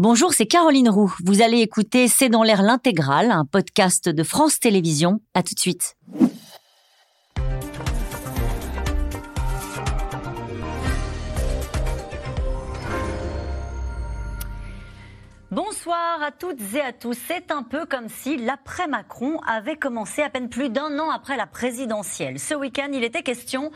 Bonjour, c'est Caroline Roux. Vous allez écouter C'est dans l'air l'intégrale, un podcast de France Télévisions. À tout de suite. Bonsoir à toutes et à tous. C'est un peu comme si l'après-Macron avait commencé à peine plus d'un an après la présidentielle. Ce week-end, il était question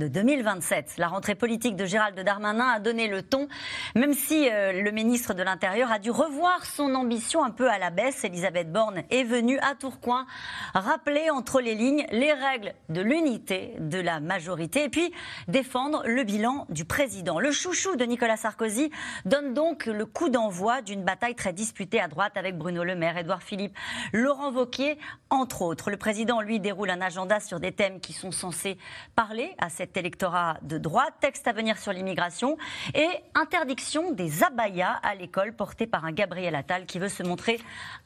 de 2027. La rentrée politique de Gérald Darmanin a donné le ton, même si euh, le ministre de l'Intérieur a dû revoir son ambition un peu à la baisse. Elisabeth Borne est venue à Tourcoing rappeler entre les lignes les règles de l'unité de la majorité et puis défendre le bilan du président. Le chouchou de Nicolas Sarkozy donne donc le coup d'envoi d'une bataille très disputée à droite avec Bruno Le Maire, Édouard Philippe, Laurent Wauquiez, entre autres. Le président, lui, déroule un agenda sur des thèmes qui sont censés parler à cette électorat de droite, texte à venir sur l'immigration et interdiction des abayas à l'école portée par un Gabriel Attal qui veut se montrer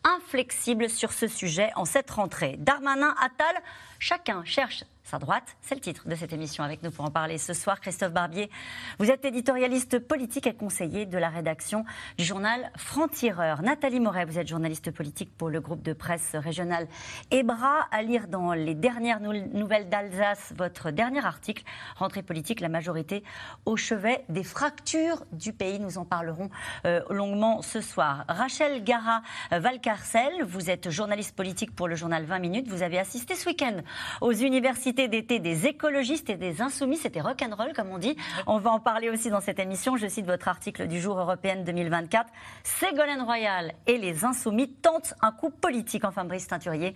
inflexible sur ce sujet en cette rentrée. Darmanin, Attal, chacun cherche sa droite. C'est le titre de cette émission. Avec nous pour en parler ce soir, Christophe Barbier. Vous êtes éditorialiste politique et conseiller de la rédaction du journal Franc-Tireur. Nathalie Moret, vous êtes journaliste politique pour le groupe de presse régional EBRA. À lire dans les dernières nouvelles d'Alsace, votre dernier article, Rentrée politique, la majorité au chevet des fractures du pays. Nous en parlerons euh, longuement ce soir. Rachel Gara Valcarcel, vous êtes journaliste politique pour le journal 20 minutes. Vous avez assisté ce week-end aux universités d'été des écologistes et des insoumis. C'était rock'n'roll, comme on dit. On va en parler aussi dans cette émission. Je cite votre article du jour européenne 2024. Ségolène Royal et les insoumis tentent un coup politique. Enfin, Brice Teinturier,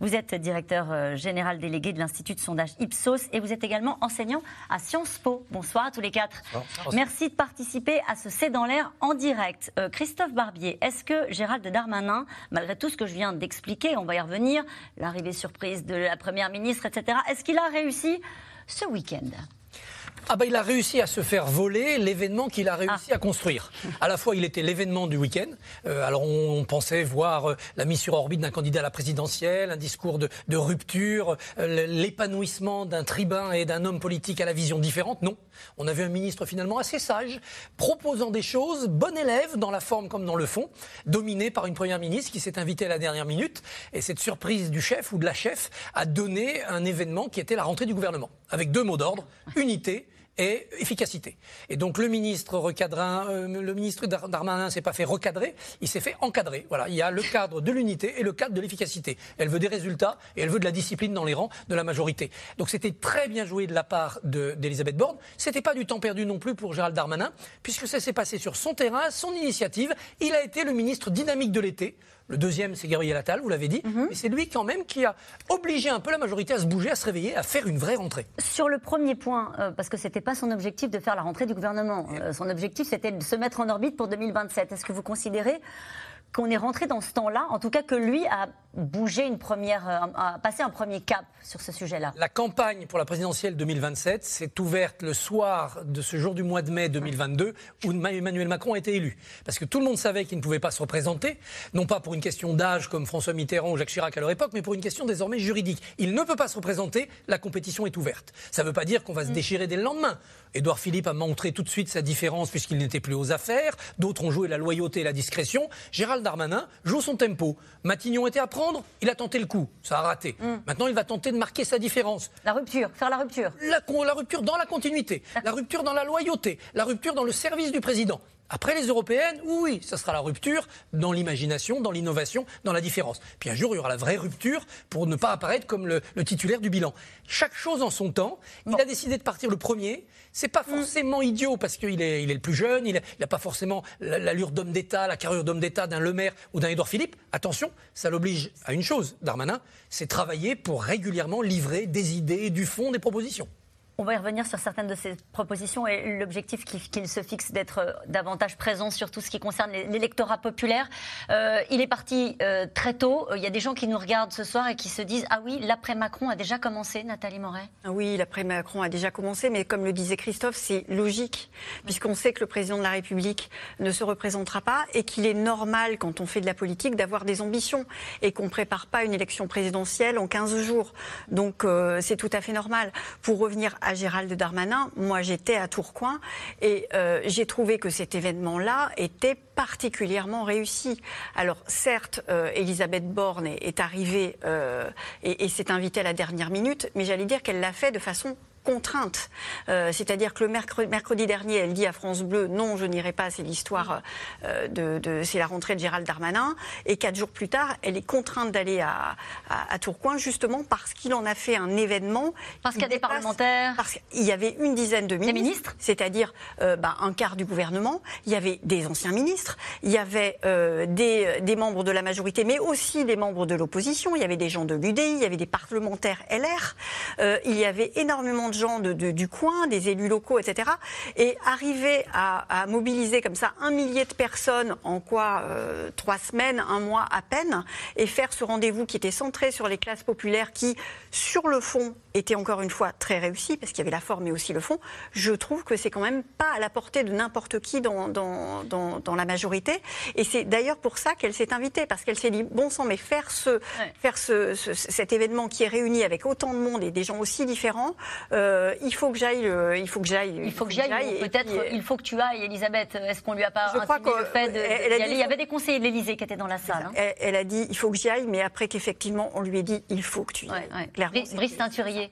vous êtes directeur euh, général délégué de l'Institut de sondage Ipsos et vous êtes également enseignant à Sciences Po. Bonsoir à tous les quatre. Merci de participer à ce C'est dans l'air en direct. Euh, Christophe Barbier, est-ce que Gérald Darmanin, malgré tout ce que je viens d'expliquer, on va y revenir, l'arrivée surprise de la Première ministre, etc., est-ce qu'il a réussi ce week-end ah bah, il a réussi à se faire voler l'événement qu'il a réussi ah. à construire. À la fois, il était l'événement du week-end. Euh, alors, on, pensait voir euh, la mise sur orbite d'un candidat à la présidentielle, un discours de, rupture, euh, l'épanouissement d'un tribun et d'un homme politique à la vision différente. Non. On a vu un ministre finalement assez sage, proposant des choses, bon élève dans la forme comme dans le fond, dominé par une première ministre qui s'est invitée à la dernière minute. Et cette surprise du chef ou de la chef a donné un événement qui était la rentrée du gouvernement, avec deux mots d'ordre, unité et efficacité. Et donc le ministre recadrin, euh, Darmanin s'est pas fait recadrer, il s'est fait encadrer. Voilà, il y a le cadre de l'unité et le cadre de l'efficacité. Elle veut des résultats et elle veut de la discipline dans les rangs de la majorité. Donc c'était très bien joué de la part d'Elisabeth Borne. C'était pas du temps perdu non plus pour Gérald Darmanin, puisque ça s'est passé sur son terrain, son initiative. Il a été le ministre dynamique de l'été. Le deuxième, c'est Gabriel Attal, vous l'avez dit. Mhm. Mais c'est lui quand même qui a obligé un peu la majorité à se bouger, à se réveiller, à faire une vraie rentrée. Sur le premier point, euh, parce que ce n'était pas son objectif de faire la rentrée du gouvernement. Euh, son objectif, c'était de se mettre en orbite pour 2027. Est-ce que vous considérez qu'on est rentré dans ce temps-là, en tout cas que lui a bougé une première, euh, a passé un premier cap sur ce sujet-là? La campagne pour la présidentielle 2027 s'est ouverte le soir de ce jour du mois de mai 2022 où Emmanuel Macron a été élu. Parce que tout le monde savait qu'il ne pouvait pas se représenter, non pas pour une question d'âge comme François Mitterrand ou Jacques Chirac à leur époque, mais pour une question désormais juridique. Il ne peut pas se représenter, la compétition est ouverte. Ça ne veut pas dire qu'on va se mm. déchirer dès le lendemain. Édouard Philippe a montré tout de suite sa différence puisqu'il n'était plus aux affaires. D'autres ont joué la loyauté et la discrétion. Gérald Darmanin joue son tempo. Matignon était à prendre, il a tenté le coup. Ça a raté. Mm. Maintenant, il va tenter de marquer sa différence. La rupture, faire la rupture. La, la rupture dans la continuité, la rupture dans la loyauté, la rupture dans le service du président. Après les européennes, oui, ça sera la rupture dans l'imagination, dans l'innovation, dans la différence. Puis un jour, il y aura la vraie rupture pour ne pas apparaître comme le, titulaire du bilan. Chaque chose en son temps. Il a décidé de partir le premier. C'est pas mm. forcément idiot parce qu'il est, il est le plus jeune, il n'a pas forcément l'allure d'homme d'État, la carrure d'homme d'État d'un Le Maire ou d'un Édouard Philippe. Attention, ça l'oblige à une chose, Darmanin, c'est travailler pour régulièrement livrer des idées, du fond, des propositions. On va y revenir sur certaines de ces propositions et l'objectif qu'il se fixe d'être euh, davantage présent sur tout ce qui concerne l'électorat populaire. Euh, il est parti euh, très tôt. Il y a des gens qui nous regardent ce soir et qui se disent Ah oui, l'après-Macron a déjà commencé, Nathalie Moret? Ah Oui, l'après-Macron a déjà commencé, mais comme le disait Christophe, c'est logique, puisqu'on sait que le président de la République ne se représentera pas et qu'il est normal, quand on fait de la politique, d'avoir des ambitions et qu'on ne prépare pas une élection présidentielle en 15 jours. Donc c'est tout à fait normal. Pour revenir à Gérald Darmanin. Moi, j'étais à Tourcoing et euh, j'ai trouvé que cet événement-là était particulièrement réussi. Alors certes, euh, Elisabeth Borne est, arrivée et, et s'est invitée à la dernière minute, mais j'allais dire qu'elle l'a fait de façon contrainte. Euh, c'est-à-dire que le mercredi, dernier, elle dit à France Bleu non, je n'irai pas, c'est l'histoire euh, de, c'est la rentrée de Gérald Darmanin. Et quatre jours plus tard, elle est contrainte d'aller à, Tourcoing justement parce qu'il en a fait un événement. Parce qu'il y a des parlementaires. Parce qu'il y avait une dizaine de ministres, c'est-à-dire euh, bah, un quart du gouvernement. Il y avait des anciens ministres, il y avait des, des, membres de la majorité, mais aussi des membres de l'opposition. Il y avait des gens de l'UDI, il y avait des parlementaires LR. il y avait énormément de gens du coin, des élus locaux, etc. Et arriver à, mobiliser comme ça un millier de personnes en quoi euh, trois semaines, un mois à peine, et faire ce rendez-vous qui était centré sur les classes populaires, qui sur le fond était encore une fois très réussi parce qu'il y avait la forme et aussi le fond. Je trouve que c'est quand même pas à la portée de n'importe qui dans, dans, la majorité. Et c'est d'ailleurs pour ça qu'elle s'est invitée parce qu'elle s'est dit bon sang, mais faire ce, faire ce, cet événement qui est réuni avec autant de monde et des gens aussi différents. Euh, il faut que j'aille. il faut que j'aille. Il faut que j'aille. Peut-être. Il faut que tu ailles, Elisabeth. Est-ce qu'on lui a pas je crois le fait de, elle, Il y avait des conseillers de l'Élysée qui étaient dans la salle. Hein. Elle, a dit il faut que j'y aille, mais après qu'effectivement on lui ait dit il faut que tu y ailles. Clairement, Brice Teinturier.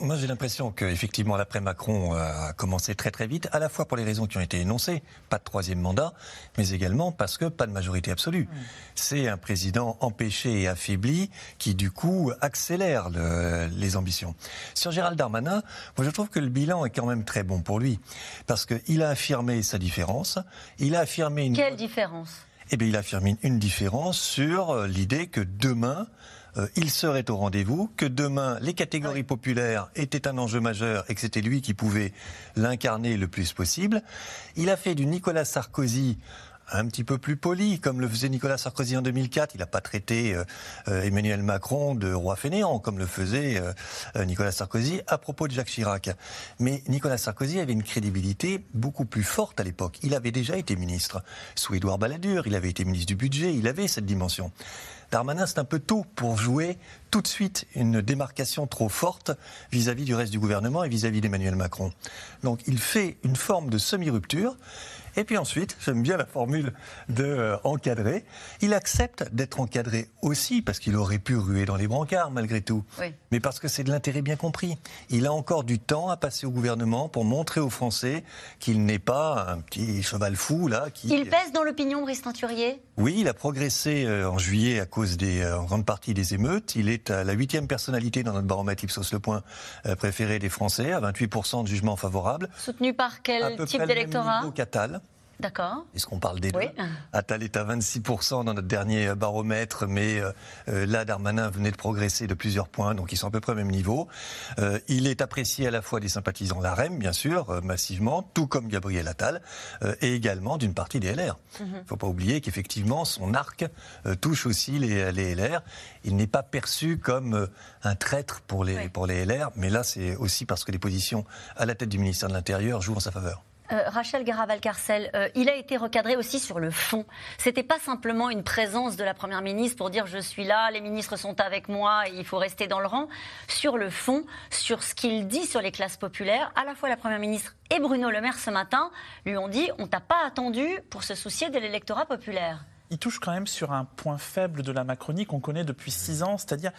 Moi, j'ai l'impression qu'effectivement, l'après-Macron a commencé très très vite, à la fois pour les raisons qui ont été énoncées, pas de troisième mandat, mais également parce que pas de majorité absolue. Mm. C'est un président empêché et affaibli qui, du coup, accélère les ambitions. Sur Gérald Darmanin, moi, je trouve que le bilan est quand même très bon pour lui, parce qu'il a affirmé sa différence, il a affirmé une... Quelle différence? Eh bien, il a affirmé une différence sur euh, l'idée que demain, euh, il serait au rendez-vous, que demain les catégories populaires étaient un enjeu majeur et que c'était lui qui pouvait l'incarner le plus possible. Il a fait du Nicolas Sarkozy un petit peu plus poli, comme le faisait Nicolas Sarkozy en 2004. Il n'a pas traité euh, euh, Emmanuel Macron de roi fainéant, comme le faisait Nicolas Sarkozy à propos de Jacques Chirac. Mais Nicolas Sarkozy avait une crédibilité beaucoup plus forte à l'époque. Il avait déjà été ministre sous Édouard Balladur, il avait été ministre du budget, il avait cette dimension. Darmanin, c'est un peu tôt pour jouer tout de suite une démarcation trop forte vis-à-vis du reste du gouvernement et vis-à-vis d'Emmanuel Macron. Donc il fait une forme de semi-rupture. Et puis ensuite, j'aime bien la formule de euh, encadrer. Il accepte d'être encadré aussi parce qu'il aurait pu ruer dans les brancards malgré tout, mais parce que c'est de l'intérêt bien compris. Il a encore du temps à passer au gouvernement pour montrer aux Français qu'il n'est pas un petit cheval fou là. Qui... Il pèse dans l'opinion, Brice Teinturier? Oui, il a progressé euh, en juillet à cause des, euh, en grande partie des émeutes. Il est à la huitième personnalité dans notre baromètre Ipsos Le Point préféré des Français, à 28% de jugements favorables. Soutenu par quel type d'électorat? D'accord. Est-ce qu'on parle des deux Attal est à 26% dans notre dernier baromètre, mais euh, euh, là, Darmanin venait de progresser de plusieurs points, donc ils sont à peu près au même niveau. Euh, il est apprécié à la fois des sympathisants l'AREM, bien sûr, massivement, tout comme Gabriel Attal, et également d'une partie des LR. Il ne faut pas oublier qu'effectivement, son arc touche aussi les, les LR. Il n'est pas perçu comme un traître pour les, pour les LR, mais là, c'est aussi parce que les positions à la tête du ministère de l'Intérieur jouent en sa faveur. Euh, Rachel Garaval-Carcel, euh, il a été recadré aussi sur le fond. C'était pas simplement une présence de la Première ministre pour dire je suis là, les ministres sont avec moi et il faut rester dans le rang. Sur le fond, sur ce qu'il dit sur les classes populaires, à la fois la Première ministre et Bruno Le Maire ce matin lui ont dit on t'a pas attendu pour se soucier de l'électorat populaire il touche quand même sur un point faible de la Macronie qu'on connaît depuis six ans, c'est-à-dire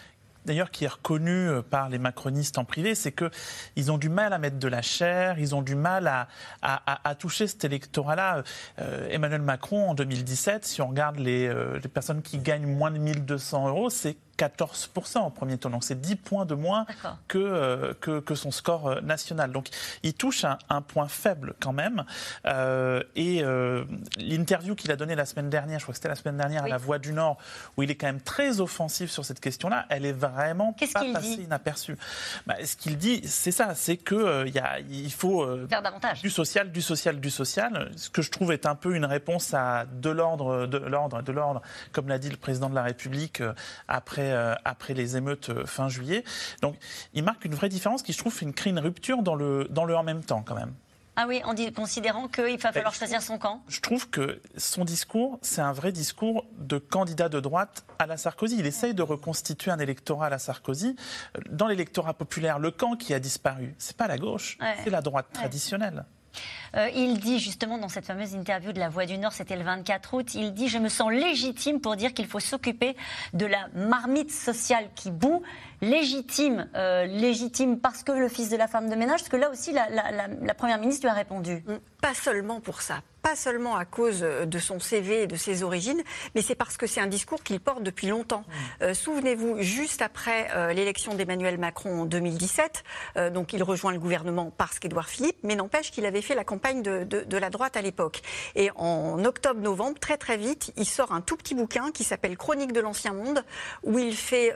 d'ailleurs qui est reconnu euh, par les macronistes en privé, c'est qu'ils ont du mal à mettre de la chair, ils ont du mal à, toucher cet électorat-là. Euh, Emmanuel Macron, en 2017, si on regarde les, euh, les personnes qui gagnent moins de 1200 euros, c'est 14% au premier tour. Donc c'est 10 points de moins que, que, que, son score national. Donc il touche un, un point faible quand même. Euh, et euh, l'interview qu'il a donnée la semaine dernière, je crois que c'était la semaine dernière à La Voix du Nord, où il est quand même très offensif sur cette question-là, elle est vraiment pas passée inaperçue. Bah, ce qu'il dit, c'est ça, c'est que euh, y a, il faut faire davantage du social, du social, du social. Ce que je trouve est un peu une réponse à de l'ordre, de l'ordre, de l'ordre, comme l'a dit le président de la République après euh, après, les émeutes euh, fin juillet. Donc il marque une vraie différence qui, je trouve, crée une rupture dans le, dans le en même temps quand même. Ah oui, en considérant qu'il va falloir choisir son camp Je trouve que son discours, c'est un vrai discours de candidat de droite à la Sarkozy. Il essaye de reconstituer un électorat à la Sarkozy. Dans l'électorat populaire, le camp qui a disparu, c'est pas la gauche, c'est la droite traditionnelle. Euh, il dit justement dans cette fameuse interview de La Voix du Nord, c'était le 24 août, il dit Je me sens légitime pour dire qu'il faut s'occuper de la marmite sociale qui boue. Légitime, euh, légitime parce que le fils de la femme de ménage, parce que là aussi la, la Première ministre lui a répondu. Pas seulement pour ça, pas seulement à cause euh, de son CV et de ses origines, mais c'est parce que c'est un discours qu'il porte depuis longtemps. Mmh. Euh, souvenez-vous, juste après euh, l'élection d'Emmanuel Macron en 2017, donc il rejoint le gouvernement parce qu'Édouard Philippe, mais n'empêche qu'il avait fait la campagne de, de, la droite à l'époque. Et en octobre-novembre, très très vite, il sort un tout petit bouquin qui s'appelle Chronique de l'Ancien Monde, où il fait,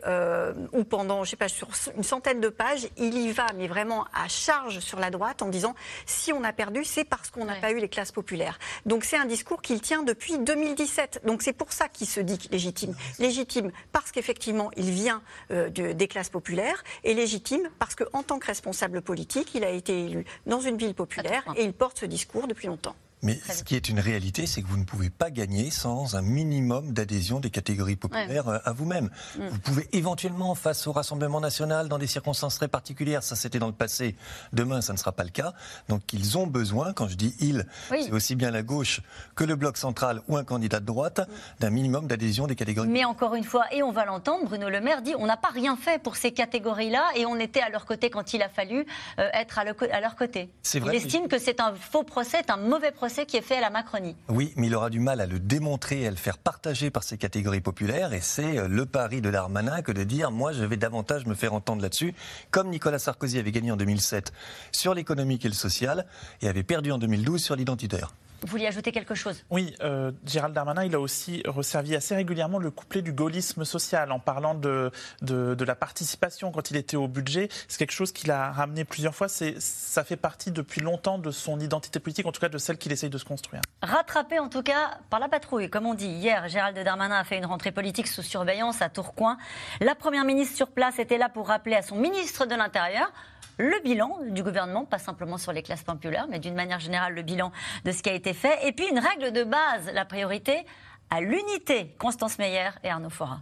où pendant, je sais pas, sur une centaine de pages, il y va, mais vraiment à charge sur la droite, en disant si on a perdu, c'est parce qu'on n'a pas eu les classes populaires. Donc c'est un discours qu'il tient depuis 2017. Donc c'est pour ça qu'il se dit légitime. Légitime parce qu'effectivement il vient euh, des classes populaires et légitime parce qu'en tant que responsable politique, il a été élu dans une ville populaire et il porte ce discours depuis longtemps. Mais ce qui est une réalité, c'est que vous ne pouvez pas gagner sans un minimum d'adhésion des catégories populaires euh, à vous-même. Mm. Vous pouvez éventuellement, face au Rassemblement national, dans des circonstances très particulières, ça c'était dans le passé, demain ça ne sera pas le cas. Donc ils ont besoin, quand je dis ils, c'est aussi bien la gauche que le bloc central ou un candidat de droite, mm. d'un minimum d'adhésion des catégories. Mais encore une fois, et on va l'entendre, Bruno Le Maire dit on n'a pas rien fait pour ces catégories-là et on était à leur côté quand il a fallu euh, être à, leur côté. il estime que c'est un faux procès, un mauvais procès qui est fait à la Macronie. Oui, mais il aura du mal à le démontrer à le faire partager par ces catégories populaires. Et c'est euh, le pari de Darmanin que de dire moi, je vais davantage me faire entendre là-dessus, comme Nicolas Sarkozy avait gagné en 2007 sur l'économique et le social et avait perdu en 2012 sur l'identitaire. Vous vouliez ajouter quelque chose? Oui, euh, Gérald Darmanin, il a aussi resservi assez régulièrement le couplet du gaullisme social en parlant de, de, la participation quand il était au budget. C'est quelque chose qu'il a ramené plusieurs fois. Ça fait partie depuis longtemps de son identité politique, en tout cas de celle qu'il essaye de se construire. Rattrapé en tout cas par la patrouille. Comme on dit hier, Gérald Darmanin a fait une rentrée politique sous surveillance à Tourcoing. La première ministre sur place était là pour rappeler à son ministre de l'Intérieur le bilan du gouvernement, pas simplement sur les classes populaires, mais d'une manière générale le bilan de ce qui a été fait. Et puis une règle de base, la priorité à l'unité. Constance Meyer et Arnaud Fora.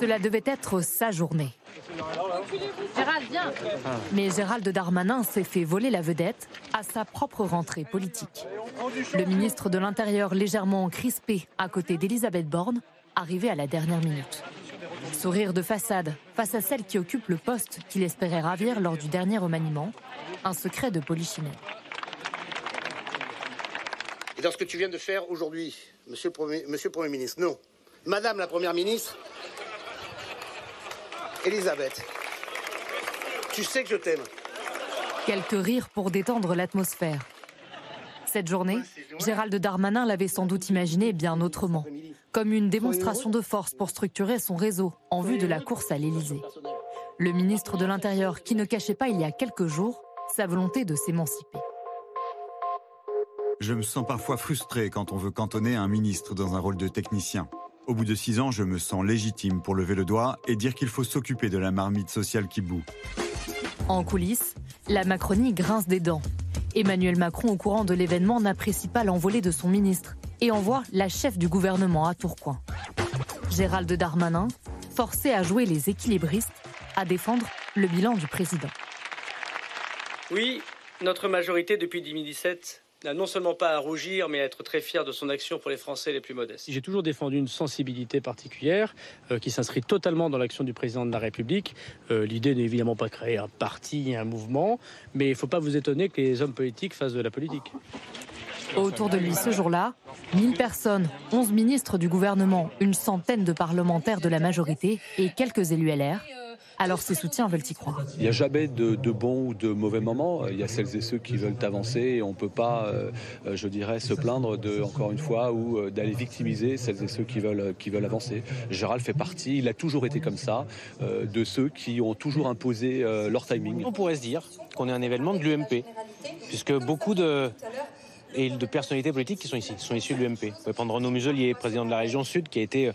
Cela devait être sa journée. Gérald, viens. Mais Gérald Darmanin s'est fait voler la vedette à sa propre rentrée politique. Le ministre de l'Intérieur légèrement crispé à côté d'Elisabeth Borne, arrivé à la dernière minute. Sourire de façade face à celle qui occupe le poste qu'il espérait ravir lors du dernier remaniement, un secret de polichinelle. Et dans ce que tu viens de faire aujourd'hui, monsieur, monsieur le Premier ministre, non. Madame la Première ministre, Elisabeth, tu sais que je t'aime. Quelques rires pour détendre l'atmosphère. Cette journée, Gérald Darmanin l'avait sans doute imaginé bien autrement comme une démonstration de force pour structurer son réseau en vue de la course à l'Élysée. Le ministre de l'Intérieur qui ne cachait pas il y a quelques jours sa volonté de s'émanciper. Je me sens parfois frustré quand on veut cantonner un ministre dans un rôle de technicien. Au bout de six ans, je me sens légitime pour lever le doigt et dire qu'il faut s'occuper de la marmite sociale qui boue. En coulisses, la Macronie grince des dents. Emmanuel Macron, au courant de l'événement, n'apprécie pas l'envolée de son ministre et envoie la chef du gouvernement à Tourcoing. Gérald Darmanin, forcé à jouer les équilibristes, à défendre le bilan du président. Oui, notre majorité depuis 2017 n'a non seulement pas à rougir, mais à être très fier de son action pour les Français les plus modestes. J'ai toujours défendu une sensibilité particulière euh, qui s'inscrit totalement dans l'action du président de la République. Euh, l'idée n'est évidemment pas de créer un parti, un mouvement, mais il ne faut pas vous étonner que les hommes politiques fassent de la politique. Autour de lui ce jour-là, 1000 personnes, 11 ministres du gouvernement, une centaine de parlementaires de la majorité et quelques élus LR. Alors ses soutiens veulent y croire. Il n'y a jamais de, bons ou de mauvais moments. Il y a celles et ceux qui veulent avancer et on ne peut pas, euh, je dirais, se plaindre de, encore une fois, ou euh, d'aller victimiser celles et ceux qui veulent, qui veulent avancer. Gérald fait partie, il a toujours été comme ça, euh, de ceux qui ont toujours imposé leur timing. On pourrait se dire qu'on est un événement de l'UMP, puisque beaucoup de et de personnalités politiques qui sont ici, qui sont issus de l'UMP. Vous pouvez prendre Renaud Muselier, président de la région Sud, qui a euh,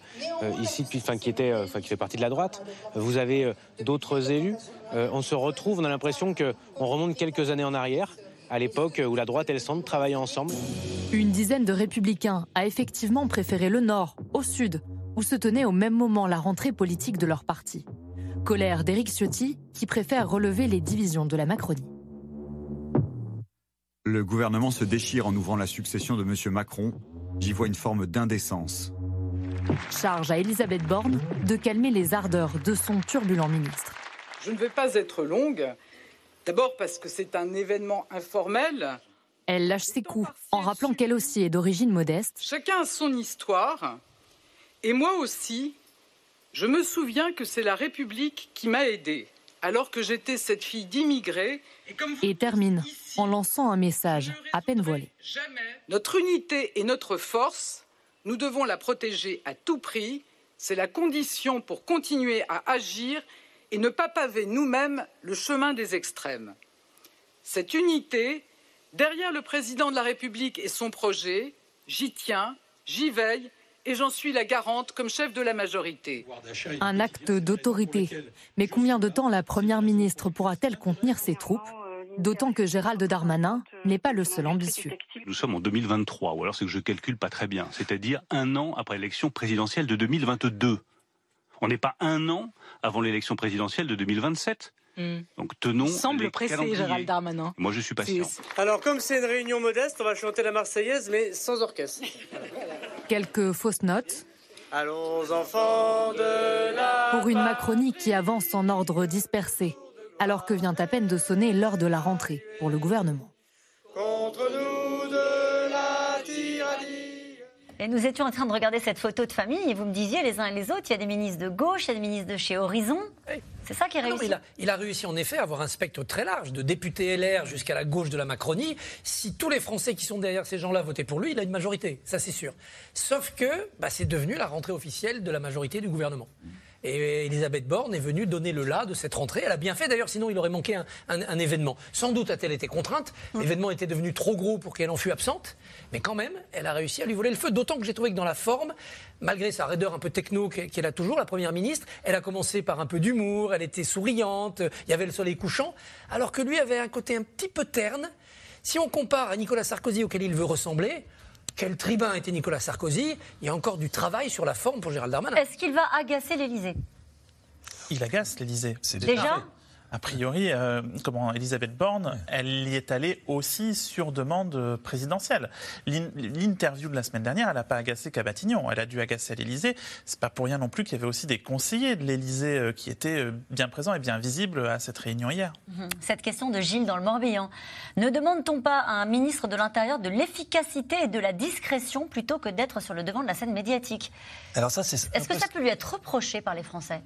ici enfin qui fait partie de la droite. Vous avez d'autres élus. on se retrouve, on a l'impression qu'on remonte quelques années en arrière à l'époque où la droite et le centre travaillaient ensemble. Une dizaine de républicains a effectivement préféré le Nord au Sud, où se tenait au même moment la rentrée politique de leur parti. Colère d'Éric Ciotti, qui préfère relever les divisions de la Macronie. Le gouvernement se déchire en ouvrant la succession de M. Macron. J'y vois une forme d'indécence. Charge à Elisabeth Borne de calmer les ardeurs de son turbulent ministre. Je ne vais pas être longue, d'abord parce que c'est un événement informel. Elle lâche ses coups en rappelant qu'elle aussi est d'origine modeste. Chacun a son histoire, et moi aussi, je me souviens que c'est la République qui m'a aidée, alors que j'étais cette fille d'immigrés. Et, termine en lançant un message à peine voilé. Notre unité et notre force, nous devons la protéger à tout prix. C'est la condition pour continuer à agir et ne pas paver nous-mêmes le chemin des extrêmes. Cette unité, derrière le président de la République et son projet, j'y tiens, j'y veille et j'en suis la garante comme chef de la majorité. Un acte d'autorité. Mais combien de temps la Première ministre pourra-t-elle contenir ses troupes? D'autant que Gérald Darmanin n'est pas le seul ambitieux. Nous sommes en 2023, ou alors c'est que je calcule pas très bien, c'est-à-dire un an après l'élection présidentielle de 2022. On n'est pas un an avant l'élection présidentielle de 2027. Hmm. Donc tenons. Il semble pressé, Gérald Darmanin. Moi, je suis patient. Alors, comme c'est une réunion modeste, on va chanter la Marseillaise, mais sans orchestre. Quelques fausses notes. Allons, enfants de la. Pour une Macronie qui avance en ordre dispersé, alors que vient à peine de sonner l'heure de la rentrée pour le gouvernement. Contre nous de la tyrannie. Et nous étions en train de regarder cette photo de famille et vous me disiez les uns et les autres, il y a des ministres de gauche, il y a des ministres de chez Horizon. C'est ça qui est réussi. il, a, réussi en effet à avoir un spectre très large, de députés LR jusqu'à la gauche de la Macronie. Si tous les Français qui sont derrière ces gens-là votaient pour lui, il a une majorité, ça c'est sûr. Sauf que bah, c'est devenu la rentrée officielle de la majorité du gouvernement. Et Elisabeth Borne est venue donner le là de cette rentrée. Elle a bien fait d'ailleurs, sinon il aurait manqué un, événement. Sans doute a-t-elle été contrainte. L'événement était devenu trop gros pour qu'elle en fût absente. Mais quand même, elle a réussi à lui voler le feu. D'autant que j'ai trouvé que dans la forme, malgré sa raideur un peu techno qu'elle a toujours, la Première ministre, elle a commencé par un peu d'humour, elle était souriante, il y avait le soleil couchant, alors que lui avait un côté un petit peu terne. Si on compare à Nicolas Sarkozy auquel il veut ressembler, quel tribun était Nicolas Sarkozy? Il y a encore du travail sur la forme pour Gérald Darmanin. Est-ce qu'il va agacer l'Élysée? Il agace l'Élysée. Déjà? A priori, euh, comment Elisabeth Borne, elle y est allée aussi sur demande présidentielle. L'interview de la semaine dernière, elle n'a pas agacé qu'à Batignon, elle a dû agacer à l'Élysée. C'est pas pour rien non plus qu'il y avait aussi des conseillers de l'Élysée euh, qui étaient euh, bien présents et bien visibles à cette réunion hier. Mhm. Cette question de Gilles dans le Morbihan. Ne demande-t-on pas à un ministre de l'Intérieur de l'efficacité et de la discrétion plutôt que d'être sur le devant de la scène médiatique? Alors ça, c'est. Est-ce que ça peut lui être reproché par les Français?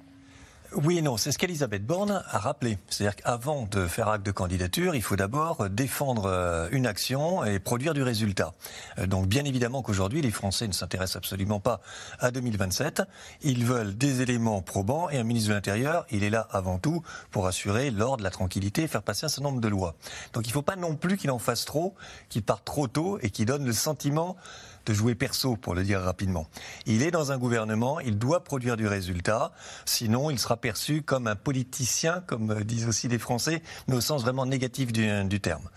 Oui et non, c'est ce qu'Elisabeth Borne a rappelé. C'est-à-dire qu'avant de faire acte de candidature, il faut d'abord défendre euh, une action et produire du résultat. Euh, donc bien évidemment qu'aujourd'hui, les Français ne s'intéressent absolument pas à 2027. Ils veulent des éléments probants et un ministre de l'Intérieur, il est là avant tout pour assurer l'ordre, la tranquillité et faire passer un certain nombre de lois. Donc il ne faut pas non plus qu'il en fasse trop, qu'il parte trop tôt et qu'il donne le sentiment de jouer perso, pour le dire rapidement. Il est dans un gouvernement, il doit produire du résultat, sinon il sera perçu comme un politicien, comme disent aussi les Français, mais au sens vraiment négatif du, terme.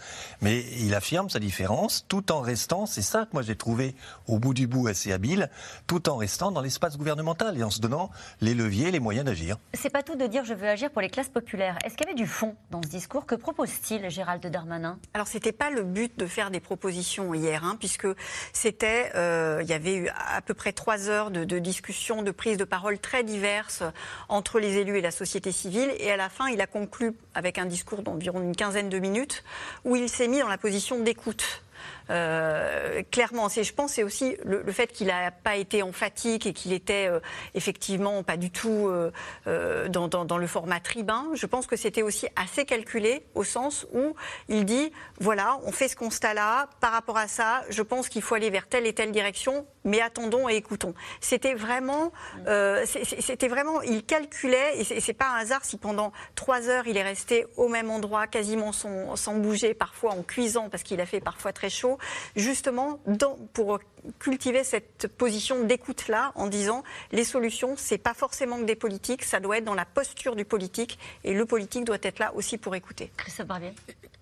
Mais il affirme sa différence, tout en restant, c'est ça que moi j'ai trouvé au bout du bout assez habile, tout en restant dans l'espace gouvernemental et en se donnant les leviers, les moyens d'agir. C'est pas tout de dire je veux agir pour les classes populaires. Est-ce qu'il y avait du fond dans ce discours? Que propose-t-il, Gérald Darmanin? Alors c'était pas le but de faire des propositions hier, hein, puisque c'était euh, il y avait eu à peu près trois heures de, de discussions, de prises de parole très diverses entre les élus et la société civile. Et à la fin, il a conclu avec un discours d'environ une quinzaine de minutes où il s'est mis dans la position d'écoute. Euh, clairement. Je pense c'est aussi le, fait qu'il n'a pas été emphatique et qu'il était euh, effectivement pas du tout euh, dans, le format tribun. Je pense que c'était aussi assez calculé au sens où il dit voilà, on fait ce constat-là. Par rapport à ça, je pense qu'il faut aller vers telle et telle direction, mais attendons et écoutons. C'était vraiment, c'était vraiment, il calculait et c'est pas un hasard si pendant trois heures il est resté au même endroit, quasiment sans bouger, parfois en cuisant parce qu'il a fait parfois très chaud, justement pour cultiver cette position d'écoute-là en disant les solutions, c'est pas forcément que des politiques, ça doit être dans la posture du politique et le politique doit être là aussi pour écouter. Christophe Barbier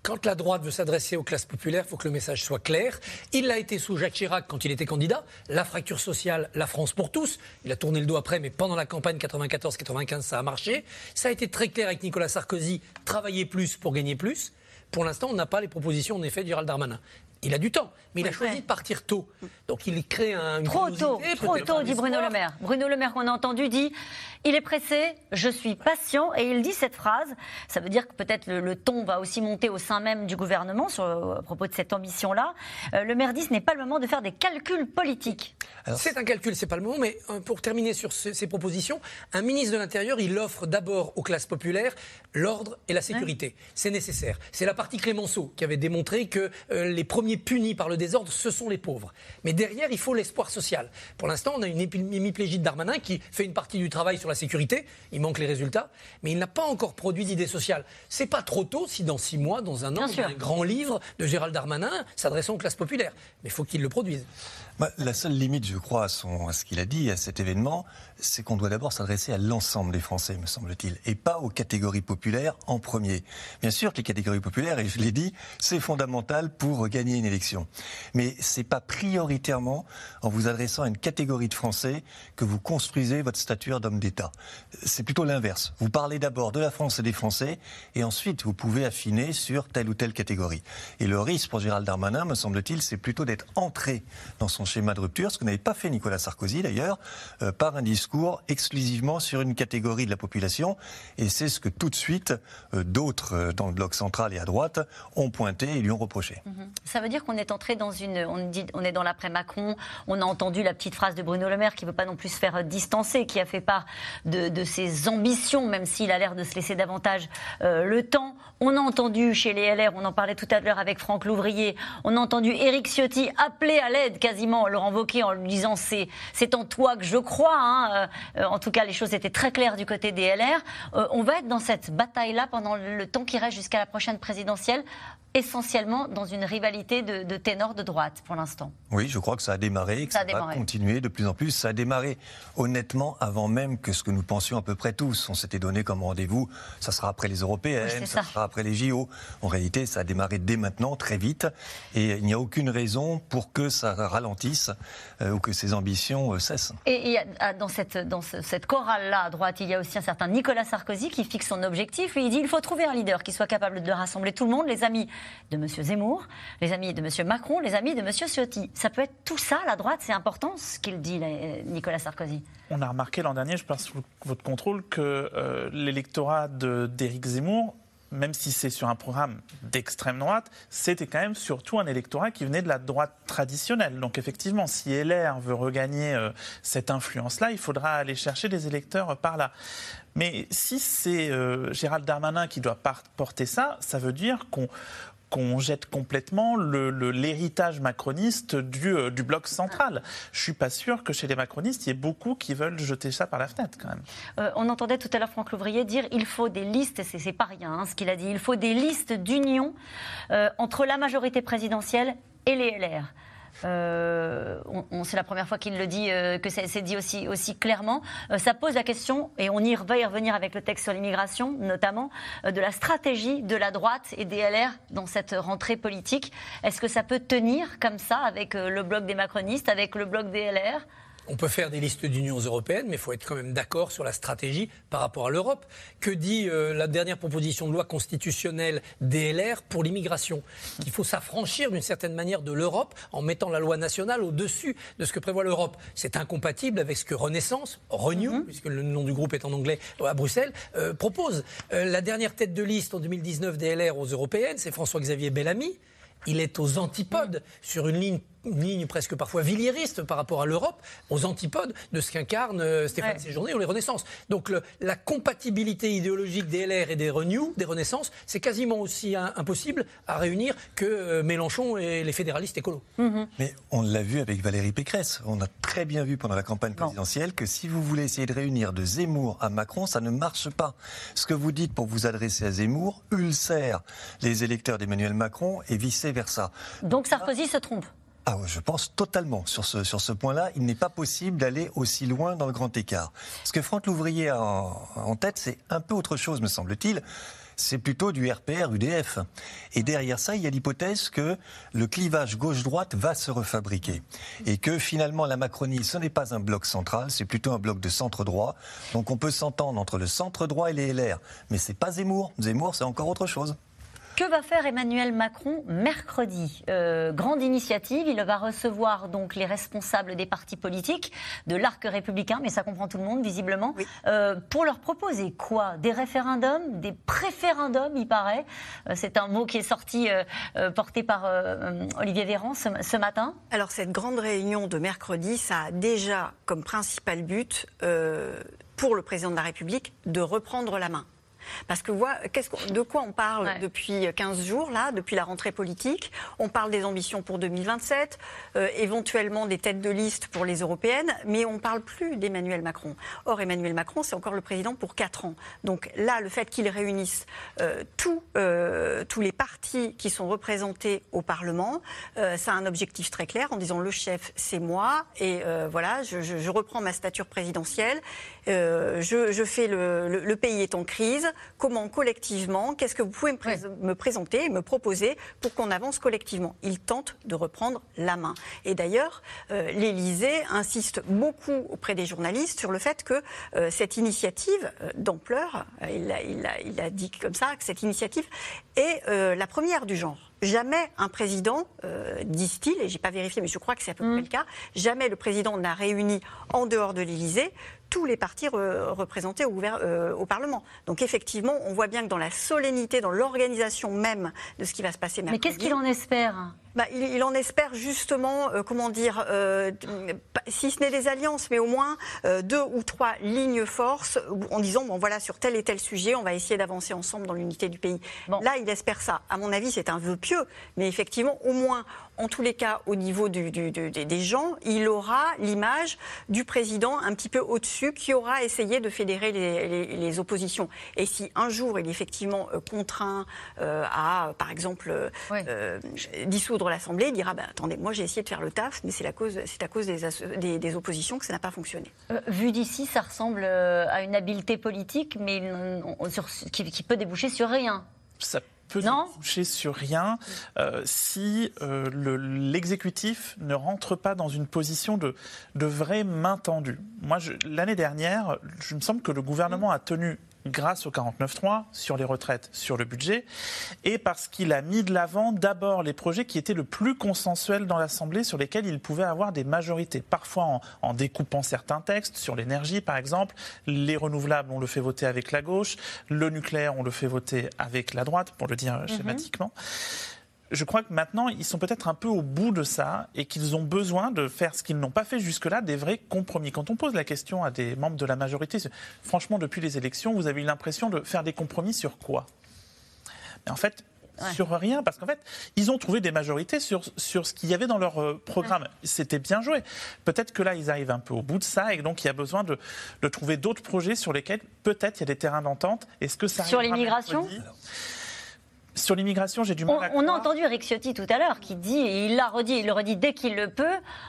quand la droite veut s'adresser aux classes populaires, il faut que le message soit clair. Il l'a été sous Jacques Chirac quand il était candidat. La fracture sociale, la France pour tous. Il a tourné le dos après, mais pendant la campagne 94-95, ça a marché. Ça a été très clair avec Nicolas Sarkozy, travailler plus pour gagner plus. Pour l'instant, on n'a pas les propositions, en effet, du Gérald Darmanin. Il a du temps, mais il a choisi de partir tôt. Donc il crée un. Trop tôt, trop tôt, dit Bruno Le Maire. Bruno Le Maire, qu'on a entendu, dit il est pressé, je suis patient, et il dit cette phrase. Ça veut dire que peut-être le, ton va aussi monter au sein même du gouvernement sur, à propos de cette ambition-là. Euh, le maire dit ce n'est pas le moment de faire des calculs politiques. C'est un calcul, c'est pas le moment, mais euh, pour terminer sur ces propositions, un ministre de l'Intérieur, il offre d'abord aux classes populaires l'ordre et la sécurité. C'est nécessaire. C'est la partie Clémenceau qui avait démontré que euh, les premiers punis par le désordre, ce sont les pauvres. Mais derrière, il faut l'espoir social. Pour l'instant, on a une hémiplégie de Darmanin qui fait une partie du travail sur la sécurité, il manque les résultats, mais il n'a pas encore produit d'idée sociale. C'est pas trop tôt si dans six mois, dans un an, il y a un grand livre de Gérald Darmanin s'adressant aux classes populaires. Mais il faut qu'il le produise. Bah, la seule limite, je crois, à, ce qu'il a dit, à cet événement, c'est qu'on doit d'abord s'adresser à l'ensemble des Français, me semble-t-il, et pas aux catégories populaires en premier. Bien sûr que les catégories populaires, et je l'ai dit, c'est fondamental pour gagner une élection. Mais c'est pas prioritairement en vous adressant à une catégorie de Français que vous construisez votre stature d'homme d'État. C'est plutôt l'inverse. Vous parlez d'abord de la France et des Français, et ensuite vous pouvez affiner sur telle ou telle catégorie. Et le risque pour Gérald Darmanin, me semble-t-il, c'est plutôt d'être entré dans son schéma de rupture, ce que n'avait pas fait Nicolas Sarkozy d'ailleurs, euh, par un discours exclusivement sur une catégorie de la population. Et c'est ce que tout de suite euh, d'autres euh, dans le bloc central et à droite ont pointé et lui ont reproché. Mhm. Ça veut dire qu'on est entré dans une. On, dit, on est dans l'après-Macron. On a entendu la petite phrase de Bruno Le Maire qui ne veut pas non plus se faire distancer, qui a fait part de, ses ambitions, même s'il a l'air de se laisser davantage le temps. On a entendu chez les LR, on en parlait tout à l'heure avec Franck Louvrier, on a entendu Éric Ciotti appeler à l'aide quasiment Laurent Wauquiez en lui disant c'est c'est en toi que je crois. Hein. Euh, en tout cas, les choses étaient très claires du côté des LR. Euh, on va être dans cette bataille-là pendant le temps qui reste jusqu'à la prochaine présidentielle essentiellement dans une rivalité de, de ténors de droite pour l'instant. Oui, je crois que ça a démarré, que ça, va continuer de plus en plus. Ça a démarré honnêtement avant même que ce que nous pensions à peu près tous. On s'était donné comme rendez-vous, ça sera après les européennes, ça. sera après les JO. En réalité, ça a démarré dès maintenant, très vite, et il n'y a aucune raison pour que ça ralentisse euh, ou que ces ambitions euh, cessent. Et, ah, dans cette, dans cette chorale-là à droite, il y a aussi un certain Nicolas Sarkozy qui fixe son objectif. Lui, il dit il faut trouver un leader qui soit capable de rassembler tout le monde, les amis de M. Zemmour, les amis de M. Macron, les amis de M. Ciotti. Ça peut être tout ça, la droite, c'est important ce qu'il dit, Nicolas Sarkozy. On a remarqué l'an dernier, je pense sous votre contrôle, que euh, l'électorat d'Éric Zemmour même si c'est sur un programme d'extrême droite, c'était quand même surtout un électorat qui venait de la droite traditionnelle. Donc effectivement, si LR veut regagner euh, cette influence-là, il faudra aller chercher des électeurs par là. Mais si c'est euh, Gérald Darmanin qui doit porter ça, ça veut dire qu'on qu'on jette complètement l'héritage macroniste euh, du, bloc central. Je suis pas sûr que chez les macronistes, il y ait beaucoup qui veulent jeter ça par la fenêtre quand même. Euh, on entendait tout à l'heure Franck Louvrier dire il faut des listes, c'est pas rien hein, ce qu'il a dit, il faut des listes d'union euh, entre la majorité présidentielle et les LR. Euh, on, c'est la première fois qu'il le dit, euh, que c'est dit aussi, aussi clairement. Euh, ça pose la question, et on y va y revenir avec le texte sur l'immigration, notamment, de la stratégie de la droite et des LR dans cette rentrée politique. Est-ce que ça peut tenir comme ça avec le bloc des macronistes, avec le bloc des LR on peut faire des listes d'unions européennes, mais il faut être quand même d'accord sur la stratégie par rapport à l'Europe. Que dit euh, la dernière proposition de loi constitutionnelle DLR pour l'immigration? Qu'il faut s'affranchir d'une certaine manière de l'Europe en mettant la loi nationale au-dessus de ce que prévoit l'Europe. C'est incompatible avec ce que Renaissance, Renew, mhm. puisque le nom du groupe est en anglais à Bruxelles, euh, propose. Euh, la dernière tête de liste en 2019 DLR aux européennes, c'est François-Xavier Bellamy. Il est aux antipodes sur une ligne ligne presque parfois villiériste par rapport à l'Europe, aux antipodes de ce qu'incarne euh, Stéphane Séjourné ou les Renaissances. Donc la compatibilité idéologique des LR et des Renew, des Renaissances, c'est quasiment aussi impossible à réunir que euh, Mélenchon et les fédéralistes écolos. Mm-hmm. Mais on l'a vu avec Valérie Pécresse. On a très bien vu pendant la campagne présidentielle que si vous voulez essayer de réunir de Zemmour à Macron, ça ne marche pas. Ce que vous dites pour vous adresser à Zemmour ulcère les électeurs d'Emmanuel Macron et vice-versa. Donc Sarkozy se trompe ah, je pense totalement sur ce, sur ce point-là. Il n'est pas possible d'aller aussi loin dans le grand écart. Ce que Franck Louvrier a en, tête, c'est un peu autre chose, me semble-t-il c'est plutôt du RPR UDF. Et derrière ça, il y a l'hypothèse que le clivage gauche-droite va se refabriquer. Et que finalement, la Macronie, ce n'est pas un bloc central, c'est plutôt un bloc de centre-droit. Donc on peut s'entendre entre le centre-droit et les LR. Mais c'est pas Zemmour. Zemmour, c'est encore autre chose. Que va faire Emmanuel Macron mercredi euh, Grande initiative, il va recevoir donc les responsables des partis politiques de l'arc républicain, mais ça comprend tout le monde visiblement, euh, pour leur proposer quoi? Des référendums, des préférendums, il paraît. Euh, c'est un mot qui est sorti, porté par Olivier Véran ce, matin. Alors cette grande réunion de mercredi, ça a déjà comme principal but pour le président de la République de reprendre la main. Parce que de quoi on parle depuis 15 jours, là, depuis la rentrée politique? On parle des ambitions pour 2027, euh, éventuellement des têtes de liste pour les européennes, mais on ne parle plus d'Emmanuel Macron. Or, Emmanuel Macron, c'est encore le président pour 4 ans. Donc là, le fait qu'il réunisse euh, euh, tous les partis qui sont représentés au Parlement, ça a un objectif très clair en disant le chef, c'est moi, et voilà, je, reprends ma stature présidentielle, je, fais le pays est en crise, comment collectivement, qu'est-ce que vous pouvez me, présenter me proposer pour qu'on avance collectivement. Il tente de reprendre la main. Et d'ailleurs, euh, l'Élysée insiste beaucoup auprès des journalistes sur le fait que euh, cette initiative euh, d'ampleur, il, il, a dit comme ça, que cette initiative est la première du genre. Jamais un président, disent-ils, et j'ai pas vérifié, mais je crois que c'est à peu près mm. le cas, jamais le président n'a réuni en dehors de l'Élysée tous les partis représentés au, euh, au, Parlement. Donc effectivement, on voit bien que dans la solennité, dans l'organisation même de ce qui va se passer mercredi... Mais qu'est-ce qu'il en espère? bah, il, en espère justement, euh, comment dire, euh, si ce n'est des alliances, mais au moins deux ou trois lignes forces en disant, bon voilà, sur tel et tel sujet, on va essayer d'avancer ensemble dans l'unité du pays. Là, il espère ça. À mon avis, c'est un vœu pieux, mais effectivement, au moins, en tous les cas, au niveau du, des gens, il aura l'image du président un petit peu au-dessus qui aura essayé de fédérer les, oppositions. Et si un jour il est effectivement euh, contraint euh, à, par exemple, euh, dissoudre l'Assemblée, il dira bah, attendez, moi j'ai essayé de faire le taf, mais c'est à cause des, des, oppositions que ça n'a pas fonctionné. vu d'ici, ça ressemble à une habileté politique, mais qui, qui peut déboucher sur rien. Ça peut non. toucher sur rien euh, si euh, l'exécutif ne rentre pas dans une position de, de vraie main tendue. Moi, l'année dernière, je me semble que le gouvernement a tenu grâce au 49.3 sur les retraites, sur le budget, et parce qu'il a mis de l'avant d'abord les projets qui étaient le plus consensuels dans l'Assemblée, sur lesquels il pouvait avoir des majorités, parfois en, découpant certains textes, sur l'énergie par exemple, les renouvelables on le fait voter avec la gauche, le nucléaire on le fait voter avec la droite, pour le dire mhm. schématiquement je crois que maintenant, ils sont peut-être un peu au bout de ça et qu'ils ont besoin de faire ce qu'ils n'ont pas fait jusque-là, des vrais compromis. Quand on pose la question à des membres de la majorité, franchement, depuis les élections, vous avez eu l'impression de faire des compromis sur quoi? Mais en fait, sur rien, parce qu'en fait, ils ont trouvé des majorités sur, sur ce qu'il y avait dans leur euh, programme. C'était bien joué. Peut-être que là, ils arrivent un peu au bout de ça, et donc il y a besoin de, de trouver d'autres projets sur lesquels peut-être il y a des terrains d'entente. Est-ce que ça Sur l'immigration? Sur l'immigration, j'ai du mal on, à On a entendu Eric Ciotti tout à l'heure qui dit, et il l'a redit, il le redit dès qu'il le peut,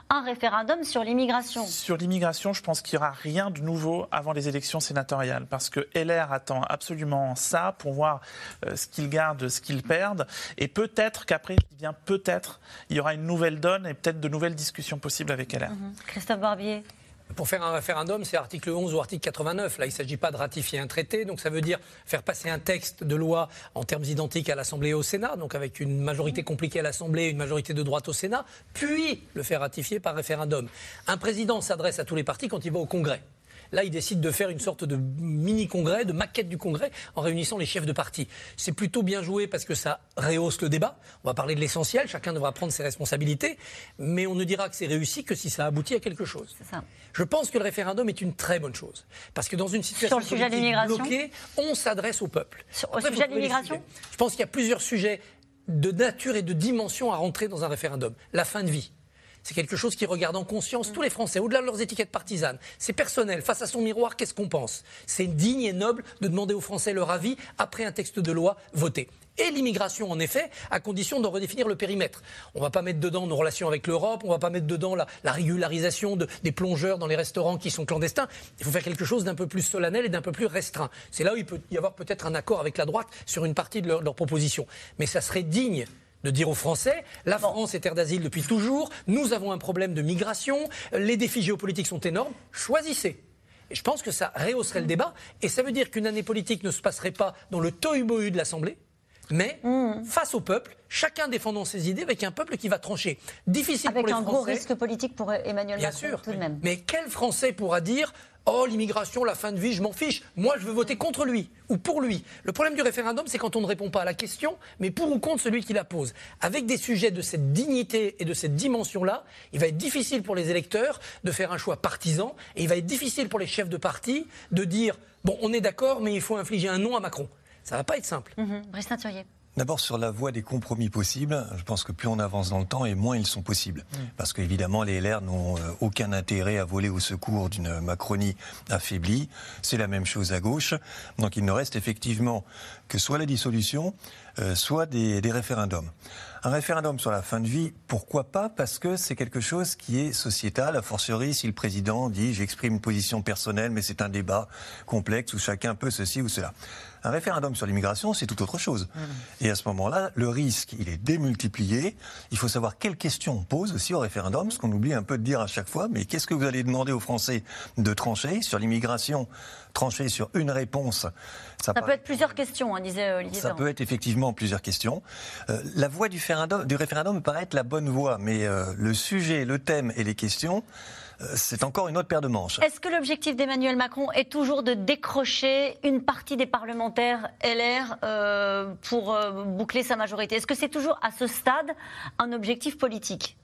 un référendum sur l'immigration. Sur l'immigration, je pense qu'il n'y aura rien de nouveau avant les élections sénatoriales, parce que LR attend absolument ça pour voir euh, ce qu'ils gardent, ce qu'ils perdent, et peut-être qu'après, bien peut-être, il y aura une nouvelle donne et peut-être de nouvelles discussions possibles avec LR. Mhm. Christophe Barbier pour faire un référendum, c'est article 11 ou article 89. Là, il ne s'agit pas de ratifier un traité, donc ça veut dire faire passer un texte de loi en termes identiques à l'Assemblée et au Sénat, donc avec une majorité compliquée à l'Assemblée et une majorité de droite au Sénat, puis le faire ratifier par référendum. Un président s'adresse à tous les partis quand il va au Congrès. Là, il décide de faire une sorte de mini-congrès, de maquette du congrès, en réunissant les chefs de parti. C'est plutôt bien joué parce que ça rehausse le débat. On va parler de l'essentiel, chacun devra prendre ses responsabilités, mais on ne dira que c'est réussi que si ça aboutit à quelque chose. Ça. Je pense que le référendum est une très bonne chose. Parce que dans une situation bloquée, on s'adresse au peuple. Sur, au sujet de l'immigration Je pense qu'il y a plusieurs sujets de nature et de dimension à rentrer dans un référendum. La fin de vie. C'est quelque chose qui regarde en conscience tous les Français, au-delà de leurs étiquettes partisanes. C'est personnel. Face à son miroir, qu'est-ce qu'on pense? C'est digne et noble de demander aux Français leur avis après un texte de loi voté et l'immigration, en effet, à condition de redéfinir le périmètre. On ne va pas mettre dedans nos relations avec l'Europe, on ne va pas mettre dedans la, régularisation des plongeurs dans les restaurants qui sont clandestins. Il faut faire quelque chose d'un peu plus solennel et d'un peu plus restreint. C'est là où il peut y avoir peut-être un accord avec la droite sur une partie de leurs leur propositions. Mais ça serait digne de dire aux Français, la France est terre d'asile depuis toujours, nous avons un problème de migration, les défis géopolitiques sont énormes, choisissez. Et je pense que ça rehausserait le débat, et ça veut dire qu'une année politique ne se passerait pas dans le tohu-bohu de l'Assemblée, mais mmh. face au peuple, chacun défendant ses idées avec un peuple qui va trancher. Difficile pour les Français. Avec un gros risque politique pour Emmanuel Bien Macron, sûr, tout de même. Mais quel Français pourra dire Oh, l'immigration, la fin de vie, je m'en fiche. Moi, je veux voter contre lui ou pour lui. Le problème du référendum, c'est quand on ne répond pas à la question, mais pour ou contre celui qui la pose. Avec des sujets de cette dignité et de cette dimension-là, il va être difficile pour les électeurs de faire un choix partisan et il va être difficile pour les chefs de parti de dire Bon, on est d'accord, mais il faut infliger un non à Macron. Ça ne va pas être simple. Mmh. D'abord sur la voie des compromis possibles, je pense que plus on avance dans le temps et moins ils sont possibles. Mm. Parce qu'évidemment les LR n'ont euh, aucun intérêt à voler au secours d'une Macronie affaiblie. C'est la même chose à gauche. Donc il ne reste effectivement que soit la dissolution, euh, soit des, des référendums. Un référendum sur la fin de vie, pourquoi pas? Parce que c'est quelque chose qui est sociétal, a fortiori si le président dit j'exprime une position personnelle, mais c'est un débat complexe où chacun peut ceci ou cela. Un référendum sur l'immigration, c'est tout autre chose. Mmh. Et à ce moment-là, le risque, il est démultiplié. Il faut savoir quelles questions on pose aussi au référendum, ce qu'on oublie un peu de dire à chaque fois. Mais qu'est-ce que vous allez demander aux Français de trancher sur l'immigration? Trancher sur une réponse. Ça, peut être plusieurs questions, hein, disait Olivier. Ça peut être effectivement plusieurs questions. Euh, la voie du, du, référendum me paraît être la bonne voie, mais euh, le sujet, le thème et les questions euh, c'est encore une autre paire de manches. Est-ce que l'objectif d'Emmanuel Macron est toujours de décrocher une partie des parlementaires LR euh, pour euh, boucler sa majorité? Est-ce que c'est toujours à ce stade un objectif politique?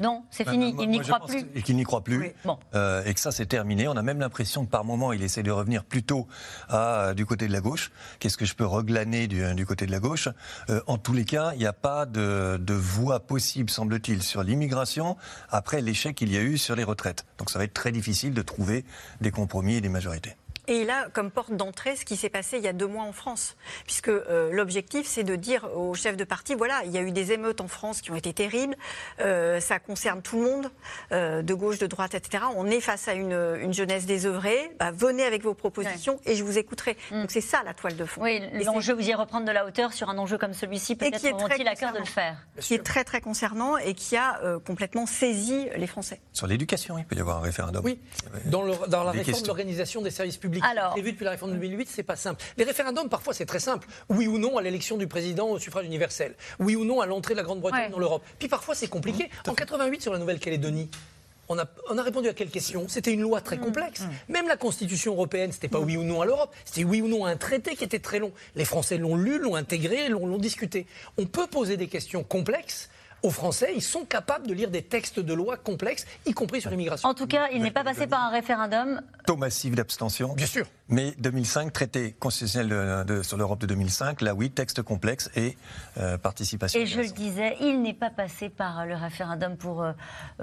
Non, c'est fini, il n'y croit plus. Et qu'il n'y croit plus, euh, et que ça c'est terminé. On a même l'impression que par moment il essaie de revenir plutôt à, du côté de la gauche. Qu'est-ce que je peux reglaner du, du côté de la gauche? Euh, En tous les cas, il n'y a pas de, de voie possible, semble-t-il, sur l'immigration après l'échec qu'il y a eu sur les retraites. Donc ça va être très difficile de trouver des compromis et des majorités. Et il a comme porte d'entrée ce qui s'est passé il y a deux mois en France. Puisque euh, l'objectif, c'est de dire aux chefs de parti, voilà, il y a eu des émeutes en France qui ont été terribles, euh, ça concerne tout le monde, euh, de gauche, de droite, etc. On est face à une, une jeunesse désœuvrée, bah, venez avec vos propositions et je vous écouterai. Mm. Donc c'est ça la toile de fond. Oui, l'enjeu, vous y reprendre de la hauteur sur un enjeu comme celui-ci, peut-être auront-ils à cœur de le faire. Qui est très très concernant et qui a complètement saisi les Français. Sur l'éducation, il peut y avoir un référendum. Oui, dans, le, dans la réforme de l'organisation des services publics alors, prévu depuis la réforme de 2008, c'est pas simple. Les référendums, parfois, c'est très simple. Oui ou non à l'élection du président au suffrage universel. Oui ou non à l'entrée de la Grande-Bretagne dans l'Europe. Puis parfois, c'est compliqué. En 88, sur la Nouvelle-Calédonie, on a, on a, répondu à quelle question? C'était une loi très mmh. complexe. Mmh. Même la Constitution européenne, c'était pas oui ou non à l'Europe, c'était oui ou non à un traité qui était très long. Les Français l'ont lu, l'ont intégré, l'ont discuté. On peut poser des questions complexes aux Français, ils sont capables de lire des textes de loi complexes, y compris sur l'immigration. En tout cas, il n'est pas passé par un référendum. Taux massif d'abstention. Bien sûr. Mais 2005, traité constitutionnel de, sur l'Europe de 2005, là oui, texte complexe et euh, participation. Et je le disais, il n'est pas passé par le référendum pour euh,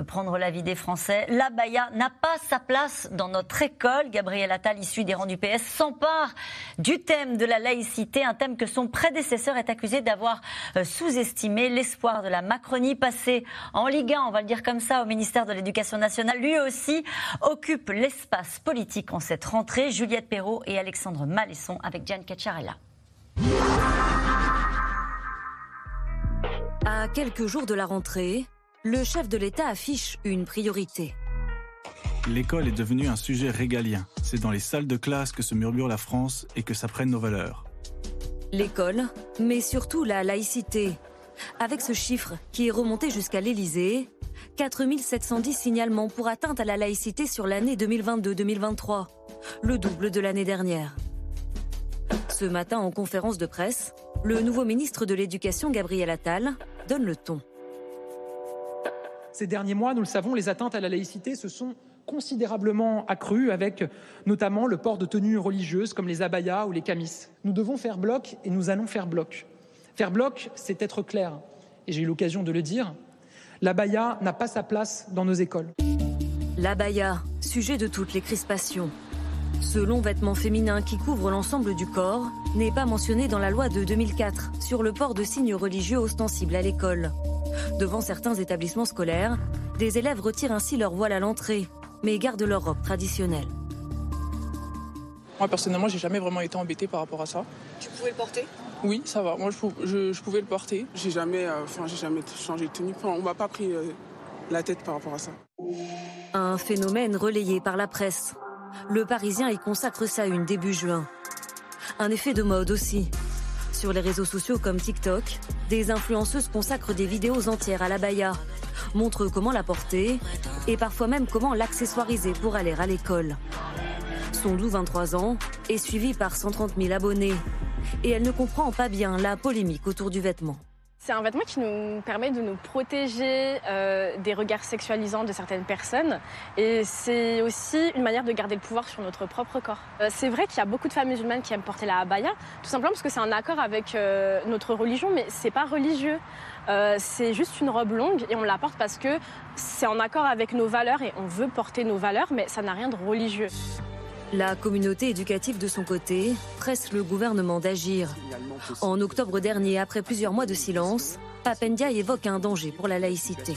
prendre l'avis des Français. La Baïa n'a pas sa place dans notre école. Gabriel Attal, issu des rangs du PS, s'empare du thème de la laïcité, un thème que son prédécesseur est accusé d'avoir euh, sous-estimé. L'espoir de la Macronie passé en Ligue 1, on va le dire comme ça, au ministère de l'Éducation nationale, lui aussi occupe l'espace politique en cette rentrée. Juliette et Alexandre Malesson avec Diane Cacciarella. À quelques jours de la rentrée, le chef de l'État affiche une priorité. L'école est devenue un sujet régalien. C'est dans les salles de classe que se murmure la France et que s'apprennent nos valeurs. L'école, mais surtout la laïcité. Avec ce chiffre qui est remonté jusqu'à l'Élysée, 4710 signalements pour atteinte à la laïcité sur l'année 2022-2023, le double de l'année dernière. Ce matin, en conférence de presse, le nouveau ministre de l'Éducation, Gabriel Attal, donne le ton. Ces derniers mois, nous le savons, les atteintes à la laïcité se sont considérablement accrues, avec notamment le port de tenues religieuses comme les abayas ou les camis. Nous devons faire bloc et nous allons faire bloc. Faire bloc, c'est être clair. Et j'ai eu l'occasion de le dire, l'abaya n'a pas sa place dans nos écoles. L'abaya, sujet de toutes les crispations. Ce long vêtement féminin qui couvre l'ensemble du corps n'est pas mentionné dans la loi de 2004 sur le port de signes religieux ostensibles à l'école. Devant certains établissements scolaires, des élèves retirent ainsi leur voile à l'entrée, mais gardent leur robe traditionnelle. Moi personnellement, j'ai jamais vraiment été embêtée par rapport à ça. Tu pouvais le porter? Oui, ça va. Moi, je, je, pouvais le porter. J'ai jamais, euh, enfin, j'ai jamais changé de tenue. On m'a pas pris euh, la tête par rapport à ça. Un phénomène relayé par la presse. Le Parisien y consacre sa une début juin. Un effet de mode aussi. Sur les réseaux sociaux comme TikTok, des influenceuses consacrent des vidéos entières à la baya, montrent comment la porter et parfois même comment l'accessoiriser pour aller à l'école. Son doux 23 ans est suivi par 130 000 abonnés et elle ne comprend pas bien la polémique autour du vêtement. C'est un vêtement qui nous permet de nous protéger euh, des regards sexualisants de certaines personnes. Et c'est aussi une manière de garder le pouvoir sur notre propre corps. Euh, c'est vrai qu'il y a beaucoup de femmes musulmanes qui aiment porter la abaya, tout simplement parce que c'est un accord avec euh, notre religion, mais c'est pas religieux. c'est juste une robe longue et on la porte parce que c'est en accord avec nos valeurs et on veut porter nos valeurs, mais ça n'a rien de religieux. La communauté éducative de son côté presse le gouvernement d'agir. En octobre dernier, après plusieurs mois de silence, Papendia évoque un danger pour la laïcité.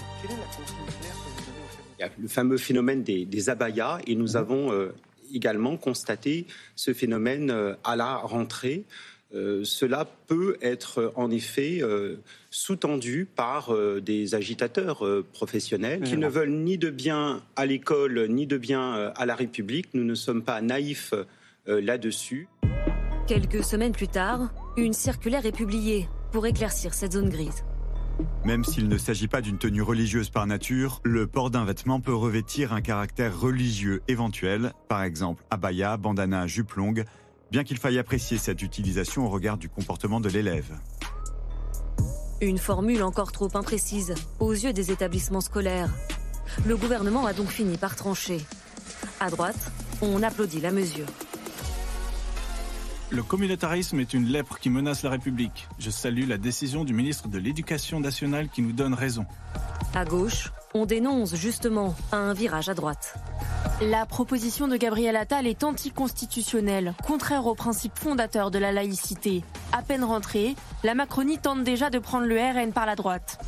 Il y a le fameux phénomène des, abayas et nous avons euh, également constaté ce phénomène euh, à la rentrée euh, cela peut être en effet euh, sous-tendu par euh, des agitateurs professionnels qui ne veulent ni de bien à l'école ni de bien à la République. Nous ne sommes pas naïfs là-dessus. Quelques semaines plus tard, une circulaire est publiée pour éclaircir cette zone grise. Même s'il ne s'agit pas d'une tenue religieuse par nature, le port d'un vêtement peut revêtir un caractère religieux éventuel, par exemple abaya, bandana, jupe longue, bien qu'il faille apprécier cette utilisation au regard du comportement de l'élève. Une formule encore trop imprécise aux yeux des établissements scolaires. Le gouvernement a donc fini par trancher. À droite, on applaudit la mesure. Le communautarisme est une lèpre qui menace la République. Je salue la décision du ministre de l'Éducation nationale qui nous donne raison. À gauche, on dénonce justement un virage à droite. La proposition de Gabriel Attal est anticonstitutionnelle, contraire aux principes fondateurs de la laïcité. À peine rentrée, la Macronie tente déjà de prendre le RN par la droite.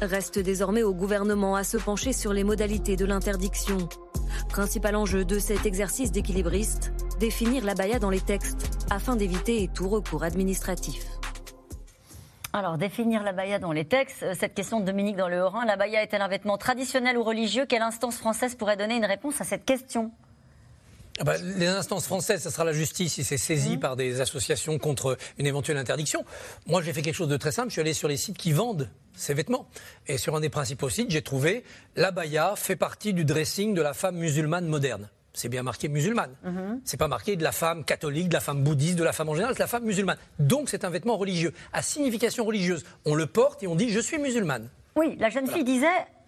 Reste désormais au gouvernement à se pencher sur les modalités de l'interdiction. Principal enjeu de cet exercice d'équilibriste, définir la baya dans les textes afin d'éviter tout recours administratif. Alors, définir la baya dans les textes, euh, cette question de Dominique dans le Haut-Rhin, la baya est-elle un vêtement traditionnel ou religieux Quelle instance française pourrait donner une réponse à cette question? Ah bah, les instances françaises, ce sera la justice si c'est saisi mmh. par des associations contre une éventuelle interdiction. Moi, j'ai fait quelque chose de très simple. Je suis allé sur les sites qui vendent ces vêtements. Et sur un des principaux sites, j'ai trouvé la baya fait partie du dressing de la femme musulmane moderne c'est bien marqué musulmane. Mhm. C'est pas marqué de la femme catholique, de la femme bouddhiste, de la femme en général, c'est la femme musulmane. Donc c'est un vêtement religieux, à signification religieuse. On le porte et on dit je suis musulmane. Oui, la jeune fille disait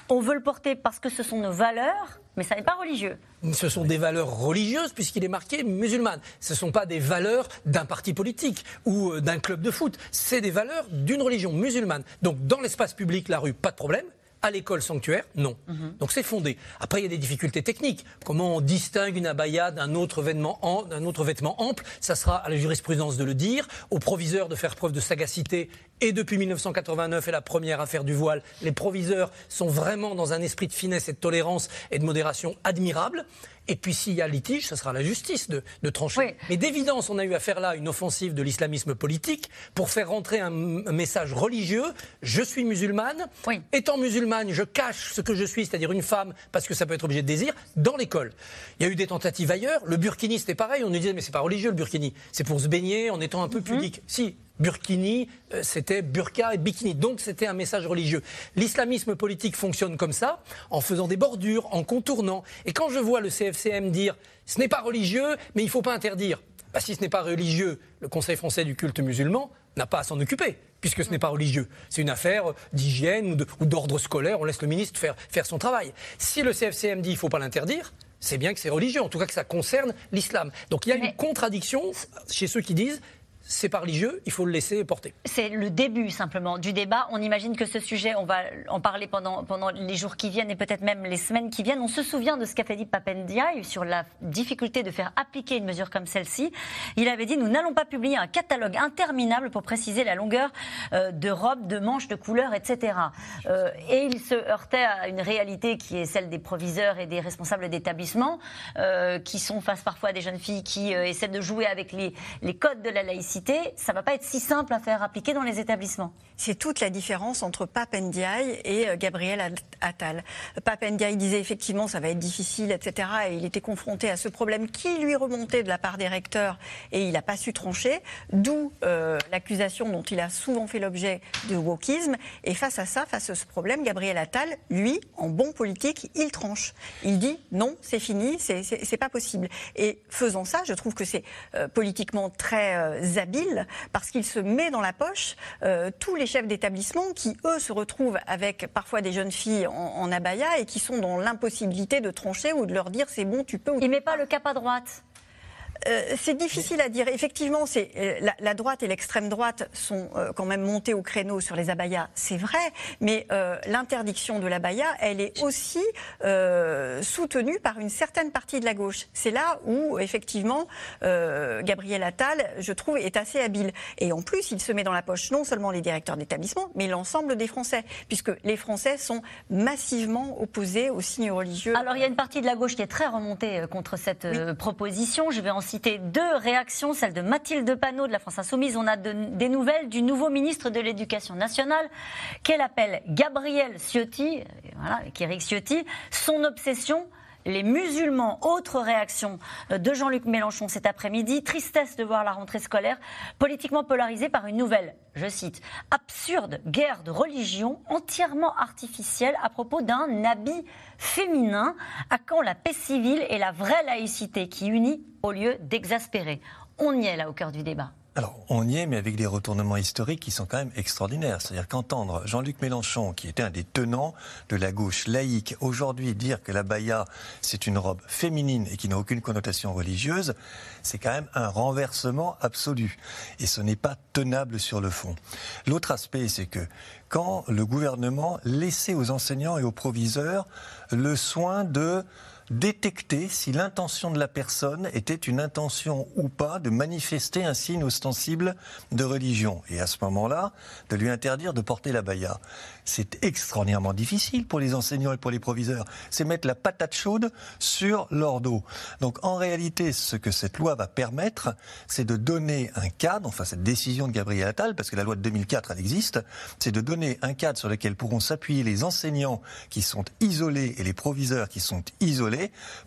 on veut le porter parce que ce sont nos valeurs, mais ça n'est pas religieux. Ce sont des valeurs religieuses puisqu'il est marqué musulmane. Ce ne sont pas des valeurs d'un parti politique ou euh, d'un club de foot. C'est des valeurs d'une religion musulmane. Donc dans l'espace public, la rue, pas de problème à l'école sanctuaire, non. Mhm. Donc c'est fondé. Après, il y a des difficultés techniques. Comment on distingue une abaya d'un autre, vêtement, autre vêtement ample? Ça sera à la jurisprudence de le dire, au proviseur de faire preuve de sagacité. Et depuis 1989 et la première affaire du voile, les proviseurs sont vraiment dans un esprit de finesse et de tolérance et de modération admirable. Et puis s'il y a litige, ce sera la justice de, trancher. Mais d'évidence, on a eu affaire là à une offensive de l'islamisme politique pour faire rentrer un, message religieux. Je suis musulmane. Étant musulmane, je cache ce que je suis, c'est-à-dire une femme, parce que ça peut être objet de désir, dans l'école. Il y a eu des tentatives ailleurs. Le burkini, c'était pareil. On nous disait, mais c'est pas religieux le burkini. C'est pour se baigner en étant un peu mhm. pudique. Si, Burkini, euh, c'était burqa et bikini. Donc c'était un message religieux. L'islamisme politique fonctionne comme ça, en faisant des bordures, en contournant. Et quand je vois le CFCM dire ce n'est pas religieux, mais il ne faut pas interdire. Bah, si ce n'est pas religieux, le Conseil français du culte musulman n'a pas à s'en occuper, puisque ce n'est pas religieux. C'est une affaire d'hygiène ou d'ordre scolaire, on laisse le ministre faire, faire son travail. Si le CFCM dit qu'il ne faut pas l'interdire, c'est bien que c'est religieux, en tout cas que ça concerne l'islam. Donc il y a une contradiction chez ceux qui disent c'est pas religieux, il faut le laisser porter. C'est le début simplement du débat. On imagine que ce sujet, on va en parler pendant, les jours qui viennent et peut-être même les semaines qui viennent. On se souvient de ce qu'a fait dit Papendiaï sur la difficulté de faire appliquer une mesure comme celle-ci. Il avait dit nous n'allons pas publier un catalogue interminable pour préciser la longueur euh, de robes, de manches, de couleurs, etc. Euh, et il se heurtait à une réalité qui est celle des proviseurs et des responsables d'établissements euh, qui sont face parfois à des jeunes filles qui essaient de jouer avec les codes de la laïcité ça ne va pas être si simple à faire appliquer dans les établissements. C'est toute la différence entre Pape Ndiaye et euh, Gabriel Attal. Pape Ndiaye disait effectivement ça va être difficile, etc. Et il était confronté à ce problème qui lui remontait de la part des recteurs et il n'a pas su trancher, d'où euh, l'accusation dont il a souvent fait l'objet de wokisme. Et face à ça, face à ce problème, Gabriel Attal, lui, en bon politique, il tranche. Il dit non, c'est fini, c'est pas possible. Et faisant ça, je trouve que c'est euh, politiquement très habile parce qu'il se met dans la poche tous les chefs d'établissement qui, eux, se retrouvent avec parfois des jeunes filles en, abaya et qui sont dans l'impossibilité de trancher ou de leur dire c'est bon, tu peux. Il met pas le cap à droite. Euh, c'est difficile à dire. Effectivement, c'est euh, la, droite et l'extrême droite sont euh, quand même montés au créneau sur les abayas, c'est vrai, mais l'interdiction de l'abaya, elle est aussi soutenue par une certaine partie de la gauche. C'est là où, effectivement, Gabriel Attal, je trouve, est assez habile. Et en plus, il se met dans la poche non seulement les directeurs d'établissement, mais l'ensemble des Français, puisque les Français sont massivement opposés aux signes religieux. Alors, il y a une partie de la gauche qui est très remontée contre cette proposition. Je vais en citer deux réactions, celle de Mathilde Panot de la France Insoumise. On a des nouvelles du nouveau ministre de l'Éducation nationale qu'elle appelle Gabriel Ciotti, voilà, Eric Ciotti. Son obsession, les musulmans. Autre réaction de Jean-Luc Mélenchon cet après-midi. Tristesse de voir la rentrée scolaire politiquement polarisée par une nouvelle, je cite, absurde guerre de religion entièrement artificielle à propos d'un habit féminin. À quand la paix civile et la vraie laïcité qui unit au lieu d'exaspérer On y est là au cœur du débat. Alors, on y est, mais avec des retournements historiques qui sont quand même extraordinaires. C'est-à-dire qu'entendre Jean-Luc Mélenchon, qui était un des tenants de la gauche laïque, aujourd'hui dire que la baya, c'est une robe féminine et qui n'a aucune connotation religieuse, c'est quand même un renversement absolu. Et ce n'est pas tenable sur le fond. L'autre aspect, c'est que quand le gouvernement laissait aux enseignants et aux proviseurs le soin de détecter si l'intention de la personne était une intention ou pas de manifester un signe ostensible de religion. Et à ce moment-là, de lui interdire de porter la baya. C'est extraordinairement difficile pour les enseignants et pour les proviseurs. C'est mettre la patate chaude sur leur dos. Donc en réalité, ce que cette loi va permettre, c'est de donner un cadre, enfin cette décision de Gabriel Attal, parce que la loi de 2004, elle existe, c'est de donner un cadre sur lequel pourront s'appuyer les enseignants qui sont isolés et les proviseurs qui sont isolés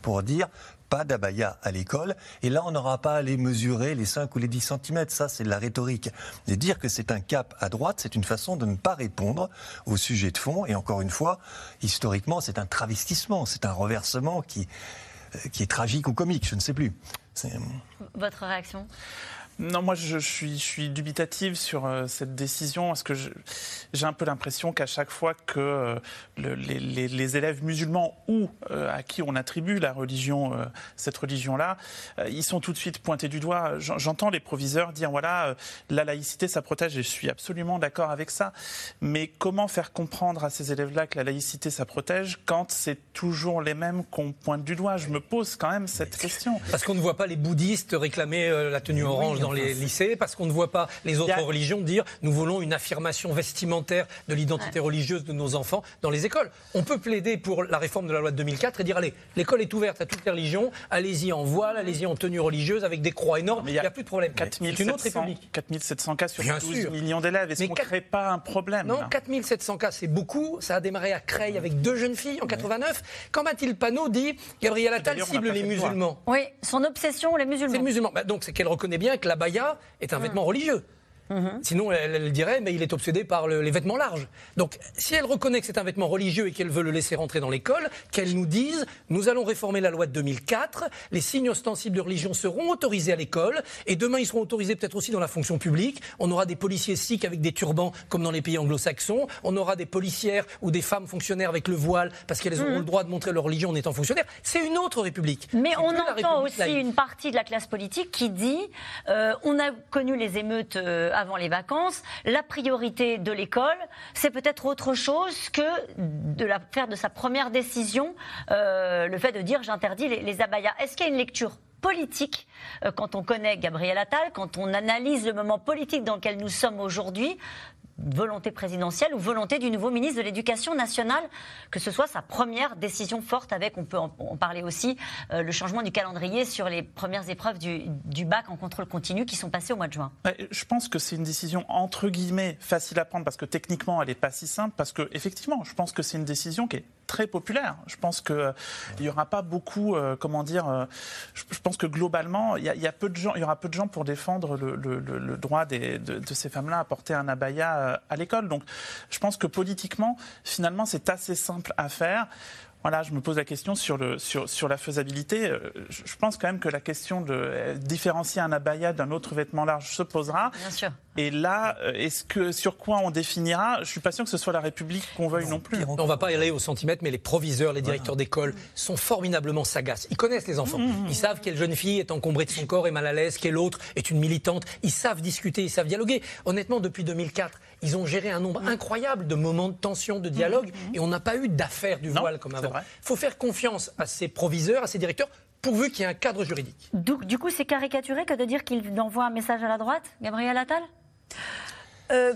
pour dire pas d'abaya à l'école. Et là, on n'aura pas à les mesurer les 5 ou les 10 cm. Ça, c'est de la rhétorique. Et dire que c'est un cap à droite, c'est une façon de ne pas répondre au sujet de fond. Et encore une fois, historiquement, c'est un travestissement, c'est un reversement qui, euh, qui est tragique ou comique, je ne sais plus. Votre réaction? Non, moi je, suis, je suis dubitative sur euh, cette décision parce que j'ai un peu l'impression qu'à chaque fois que euh, les, les, élèves musulmans ou euh, à qui on attribue la religion, cette religion-là, ils sont tout de suite pointés du doigt. J'entends les proviseurs dire voilà, la laïcité ça protège et je suis absolument d'accord avec ça. Mais comment faire comprendre à ces élèves-là que la laïcité ça protège quand c'est toujours les mêmes qu'on pointe du doigt? Je me pose quand même cette question. Parce qu'on ne voit pas les bouddhistes réclamer la tenue orange dans les lycées, parce qu'on ne voit pas les autres religions dire nous voulons une affirmation vestimentaire de l'identité religieuse de nos enfants dans les écoles. On peut plaider pour la réforme de la loi de 2004 et dire allez, l'école est ouverte à toutes les religions, allez-y en voile, allez-y en tenue religieuse avec des croix énormes, il n'y a, plus de problème. 4700 cas sur 12 millions d'élèves, est-ce qu'on ne crée pas un problème Non, 4700 cas, c'est beaucoup. Ça a démarré à Creil avec deux jeunes filles en 89. Quand Mathilde Panot dit Gabriel Attal cible les musulmans. Oui, son obsession, les musulmans. C'est musulmans. Bah, donc c'est qu'elle reconnaît bien que la baya est un vêtement religieux. Mhm. Sinon, elle, dirait, mais il est obsédé par les vêtements larges. Donc, si elle reconnaît que c'est un vêtement religieux et qu'elle veut le laisser rentrer dans l'école, qu'elle nous dise, nous allons réformer la loi de 2004, les signes ostensibles de religion seront autorisés à l'école, et demain, ils seront autorisés peut-être aussi dans la fonction publique. On aura des policiers sikhs avec des turbans, comme dans les pays anglo-saxons. On aura des policières ou des femmes fonctionnaires avec le voile, parce qu'elles auront mhm. le droit de montrer leur religion en étant fonctionnaires. C'est une autre république. Mais on entend aussi une partie de la classe politique qui dit, euh, on a connu les émeutes euh, avant les vacances, la priorité de l'école, c'est peut-être autre chose que de la, faire de sa première décision euh, le fait de dire j'interdis les, les abayas. Est-ce qu'il y a une lecture politique euh, quand on connaît Gabriel Attal, quand on analyse le moment politique dans lequel nous sommes aujourd'hui, volonté présidentielle ou volonté du nouveau ministre de l'Éducation nationale, que ce soit sa première décision forte avec, on peut en, parler aussi, euh, le changement du calendrier sur les premières épreuves du, bac en contrôle continu qui sont passées au mois de juin. Je pense que c'est une décision entre guillemets facile à prendre parce que techniquement elle n'est pas si simple, parce que effectivement, je pense que c'est une décision qui est très populaire. Je pense qu'il euh, n'y aura pas beaucoup, euh, comment dire, je, pense que globalement, il y, a peu de gens, y aura peu de gens pour défendre le, droit de, ces femmes-là à porter un abaya euh, à l'école. Donc je pense que politiquement, finalement, c'est assez simple à faire. Voilà, je me pose la question sur, la faisabilité. Euh, je pense quand même que la question de euh, différencier un abaya d'un autre vêtement large se posera. Bien sûr. Et là, euh, est-ce que sur quoi on définira? Je suis pas sûr que ce soit la République qu'on veuille non, plus. On va pas y aller au centimètre, mais les proviseurs, les directeurs d'école sont formidablement sagaces. Ils connaissent les enfants. Mmh, mmh, mmh. Ils savent quelle jeune fille est encombrée de son corps et mal à l'aise, quelle autre est une militante. Ils savent discuter, ils savent dialoguer. Honnêtement, depuis 2004, ils ont géré un nombre incroyable de moments de tension, de dialogue, et on n'a pas eu d'affaires du voile comme avant. Il faut faire confiance à ces proviseurs, à ces directeurs, pourvu qu'il y ait un cadre juridique. Du, coup, c'est caricaturé que de dire qu'il envoie un message à la droite, Gabriel Attal? Euh,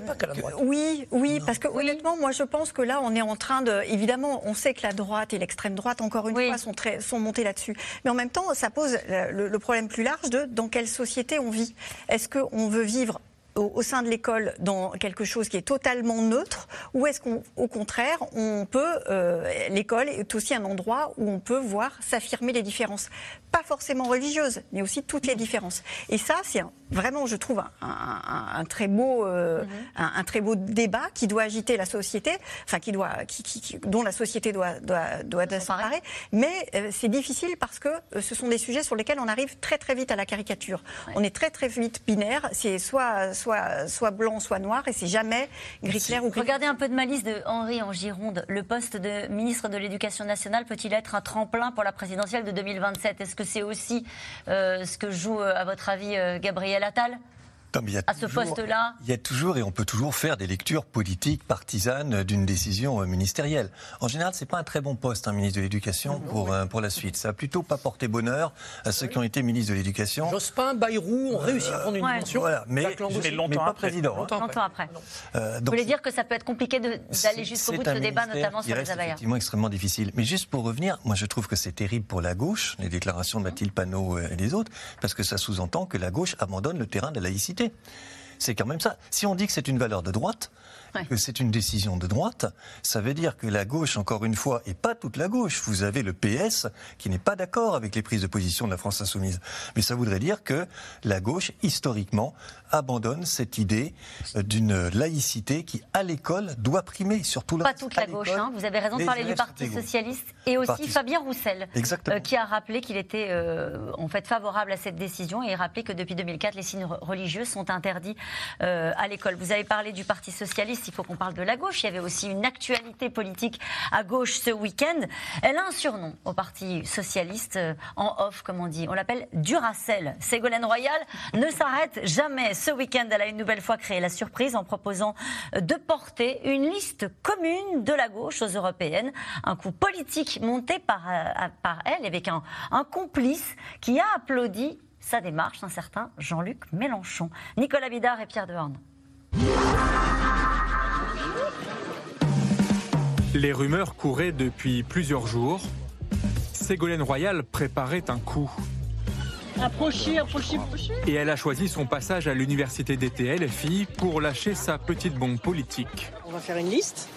oui, oui, parce que honnêtement, moi je pense que là, on est en train de. Évidemment, on sait que la droite et l'extrême droite, encore une fois, sont, très, sont montés là-dessus. Mais en même temps, ça pose le, le, problème plus large de dans quelle société on vit. Est-ce qu'on veut vivre au, sein de l'école dans quelque chose qui est totalement neutre ou est-ce qu'au contraire on peut euh, l'école est aussi un endroit où on peut voir s'affirmer les différences. Pas forcément religieuses mais aussi toutes les différences. Et ça c'est vraiment je trouve un, très beau euh, mm-hmm. un, très beau débat qui doit agiter la société enfin qui doit qui, dont la société doit doit doit s'emparer. mais euh, c'est difficile parce que ce sont des sujets sur lesquels on arrive très très vite à la caricature. On est très très vite binaire. C'est soit soit, soit blanc, soit noir, et c'est jamais gris clair ou gris. Regardez un peu de malice de Henri en Gironde. Le poste de ministre de l'Éducation nationale peut-il être un tremplin pour la présidentielle de 2027 Est-ce que c'est aussi euh, ce que joue, euh, à votre avis, euh, Gabriel Attal? À ce poste-là Il y a toujours, et on peut toujours faire des lectures politiques, partisanes d'une décision ministérielle. En général, c'est pas un très bon poste, un ministre de l'Éducation, pour, euh, pour la suite. Ça a plutôt pas porté bonheur à ceux qui ont été ministres de l'Éducation. Jospin, Bayrou ont réussi à prendre une dimension. Voilà, mais, longtemps pas président. Hein. Longtemps après. Euh, Vous voulez dire que ça peut être compliqué d'aller jusqu'au bout de ce débat, notamment sur les C'est effectivement extrêmement difficile. Mais juste pour revenir, moi je trouve que c'est terrible pour la gauche, les déclarations de Mathilde Panot et des autres, parce que ça sous-entend que la gauche abandonne le terrain de la laïcité. Okay. C'est quand même ça. Si on dit que c'est une valeur de droite, que c'est une décision de droite, ça veut dire que la gauche, encore une fois, et pas toute la gauche, vous avez le PS qui n'est pas d'accord avec les prises de position de la France insoumise. Mais ça voudrait dire que la gauche, historiquement, abandonne cette idée euh, d'une laïcité qui, à l'école, doit primer, surtout Pas toute la gauche, hein. vous avez raison de parler du Parti Socialiste, et aussi Fabien Roussel, euh, qui a rappelé qu'il était euh, en fait favorable à cette décision, et rappelé que depuis 2004, les signes religieux sont interdits à l'école. Vous avez parlé du Parti Socialiste, il faut qu'on parle de la gauche. Il y avait aussi une actualité politique à gauche ce week-end. Elle a un surnom au Parti socialiste, euh, en off, comme on dit. On l'appelle Duracell. Ségolène Royal ne s'arrête jamais. Ce week-end, elle a une nouvelle fois créé la surprise en proposant de porter une liste commune de la gauche aux européennes. Un coup politique monté par, euh, par elle avec un complice qui a applaudi sa démarche, un certain Jean-Luc Mélenchon. Nicolas Bidard et Pierre Dehorne. Les rumeurs couraient depuis plusieurs jours. Ségolène Royal préparait un coup. Approchez, approchez, approchez. Et elle a choisi son passage à l'université d'été LFI pour lâcher sa petite bombe politique. On va faire une liste.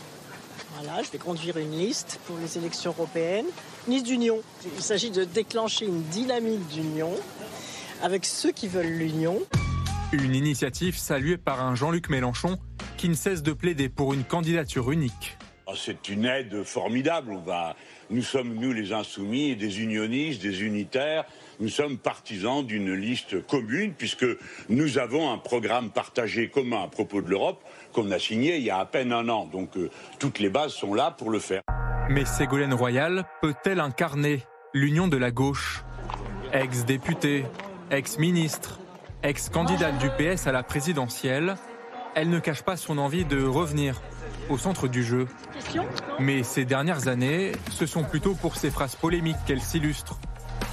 Voilà, je vais conduire une liste pour les élections européennes. Une liste d'union. Il s'agit de déclencher une dynamique d'union avec ceux qui veulent l'union. Une initiative saluée par un Jean-Luc Mélenchon qui ne cesse de plaider pour une candidature unique. Ah, c'est une aide formidable. On va, nous sommes, nous les insoumis, des unionistes, des unitaires. Nous sommes partisans d'une liste commune puisque nous avons un programme partagé commun à propos de l'Europe qu'on a signé il y a à peine un an. Donc euh, toutes les bases sont là pour le faire. Mais Ségolène Royal peut-elle incarner l'union de la gauche? Ex-députée, ex-ministre, ex-candidate du PS à la présidentielle, elle ne cache pas son envie de revenir au centre du jeu. Mais ces dernières années, ce sont plutôt pour ses phrases polémiques qu'elle s'illustre.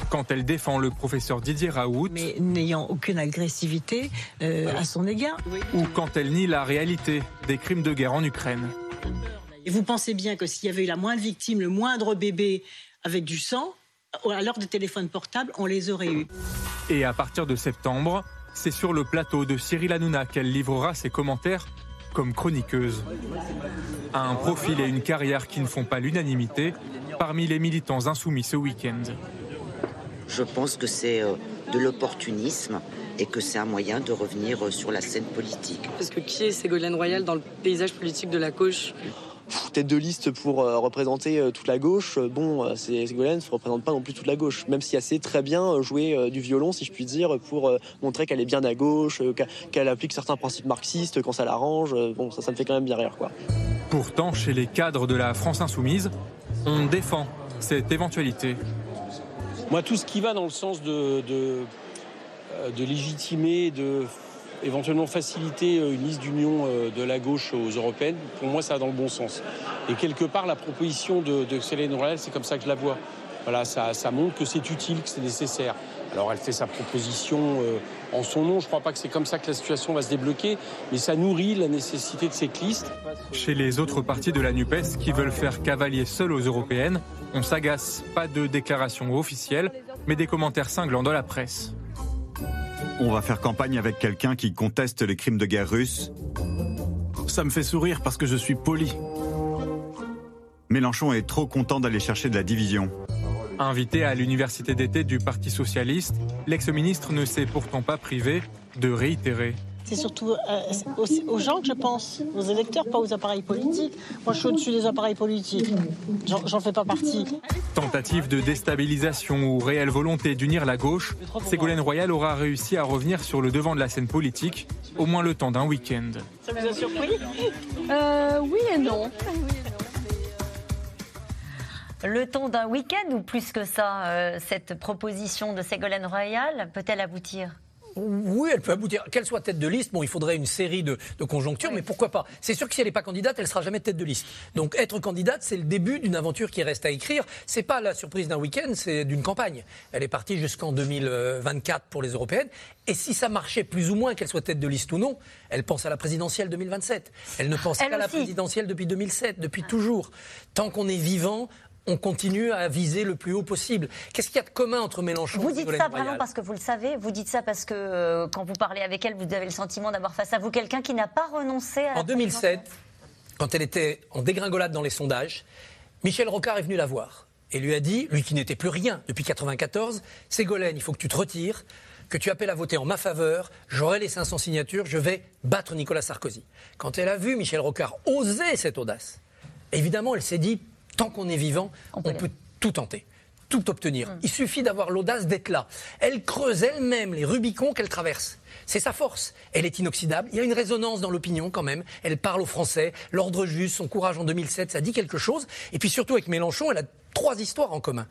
Quand elle défend le professeur Didier Raoult. Mais n'ayant aucune agressivité euh, à son égard. Ou quand elle nie la réalité des crimes de guerre en Ukraine. Et vous pensez bien que s'il y avait eu la moindre victime, le moindre bébé avec du sang, à l'heure de téléphone portable, on les aurait eus. Et à partir de septembre, c'est sur le plateau de Cyril Hanouna qu'elle livrera ses commentaires comme chroniqueuse. Un profil et une carrière qui ne font pas l'unanimité parmi les militants insoumis ce week-end. Je pense que c'est euh, de l'opportunisme et que c'est un moyen de revenir euh, sur la scène politique. Parce que qui est Ségolène Royal dans le paysage politique de la gauche? Tête de liste pour euh, représenter toute la gauche, bon, Ségolène ne représente pas non plus toute la gauche, même si elle sait très bien jouer du violon, si je puis dire, pour montrer qu'elle est bien à gauche, qu'elle applique certains principes marxistes quand ça l'arrange. Bon, ça, ça me fait quand même bien rire, quoi. Pourtant, chez les cadres de la France insoumise, on défend cette éventualité. Moi, tout ce qui va dans le sens de, de, de légitimer, de éventuellement faciliter une liste d'union de la gauche aux européennes, pour moi, ça va dans le bon sens. Et quelque part, la proposition de, Céline Royal, c'est comme ça que je la vois. Voilà, ça, montre que c'est utile, que c'est nécessaire. Alors elle fait sa proposition en son nom. Je ne crois pas que c'est comme ça que la situation va se débloquer, mais ça nourrit la nécessité de cette liste. Chez les autres partis de la NUPES qui veulent faire cavalier seul aux européennes, on s'agace. Pas de déclaration officielle, mais des commentaires cinglants dans la presse. On va faire campagne avec quelqu'un qui conteste les crimes de guerre russes. Ça me fait sourire parce que je suis poli. Mélenchon est trop content d'aller chercher de la division. Invité à l'université d'été du Parti socialiste, l'ex-ministre ne s'est pourtant pas privé de réitérer. C'est surtout euh, aux, aux, gens que je pense, aux électeurs, pas aux appareils politiques. Moi, je suis au-dessus des appareils politiques. J'en fais pas partie. Tentative de déstabilisation ou réelle volonté d'unir la gauche, Ségolène Royal aura réussi à revenir sur le devant de la scène politique, au moins le temps d'un week-end. Ça vous a surpris? Euh, Oui et non. Le temps d'un week-end ou plus que ça, euh, cette proposition de Ségolène Royal peut-elle aboutir? Oui, elle peut aboutir. Qu'elle soit tête de liste, bon, il faudrait une série de, de conjonctures, oui. mais pourquoi pas? C'est sûr que si elle n'est pas candidate, elle sera jamais tête de liste. Donc être candidate, c'est le début d'une aventure qui reste à écrire. C'est pas la surprise d'un week-end, c'est d'une campagne. Elle est partie jusqu'en 2024 pour les européennes. Et si ça marchait plus ou moins, qu'elle soit tête de liste ou non, elle pense à la présidentielle 2027. Elle ne pense qu'à la présidentielle depuis 2007, depuis toujours. Tant qu'on est vivant, on continue à viser le plus haut possible. Qu'est-ce qu'il y a de commun entre Mélenchon vous et dites Ségolène ça Royal vraiment parce que vous le savez Vous dites ça parce que euh, quand vous parlez avec elle, vous avez le sentiment d'avoir face à vous quelqu'un qui n'a pas renoncé à En 2007, quand elle était en dégringolade dans les sondages, Michel Rocard est venu la voir et lui a dit, lui qui n'était plus rien depuis 94, Ségolène, il faut que tu te retires, que tu appelles à voter en ma faveur, j'aurai les 500 signatures, je vais battre Nicolas Sarkozy. Quand elle a vu Michel Rocard oser cette audace, évidemment, elle s'est dit, tant qu'on est vivant, on, peut, tout tenter tout obtenir. Hum. Il suffit d'avoir l'audace d'être là. Elle creuse elle-même les Rubicons qu'elle traverse. C'est sa force. Elle est inoxydable. Il y a une résonance dans l'opinion quand même. Elle parle aux Français. L'ordre juste, son courage en 2007, ça dit quelque chose. Et puis surtout avec Mélenchon, elle a trois histoires en commun.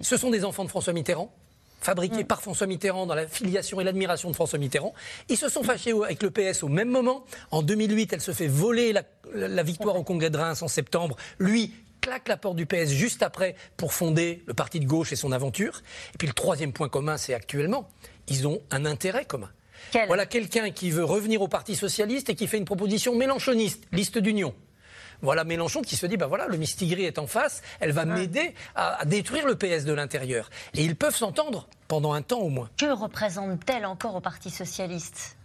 Ce sont des enfants de François Mitterrand fabriqués Hum. par François Mitterrand dans la filiation et l'admiration de François Mitterrand. Ils se sont fâchés avec le PS au même moment. En 2008, elle se fait voler la, la victoire au Congrès de Reims en septembre. Lui, claque la porte du PS juste après pour fonder le parti de gauche et son aventure. Et puis le troisième point commun, c'est actuellement, ils ont un intérêt commun. Quel voilà quelqu'un qui veut revenir au Parti socialiste et qui fait une proposition mélanchoniste, liste d'union. Voilà Mélenchon qui se dit, ben voilà, le Mistigri est en face, elle va m'aider à, à détruire le PS de l'intérieur. Et ils peuvent s'entendre pendant un temps au moins. Que représente-t-elle encore au Parti socialiste?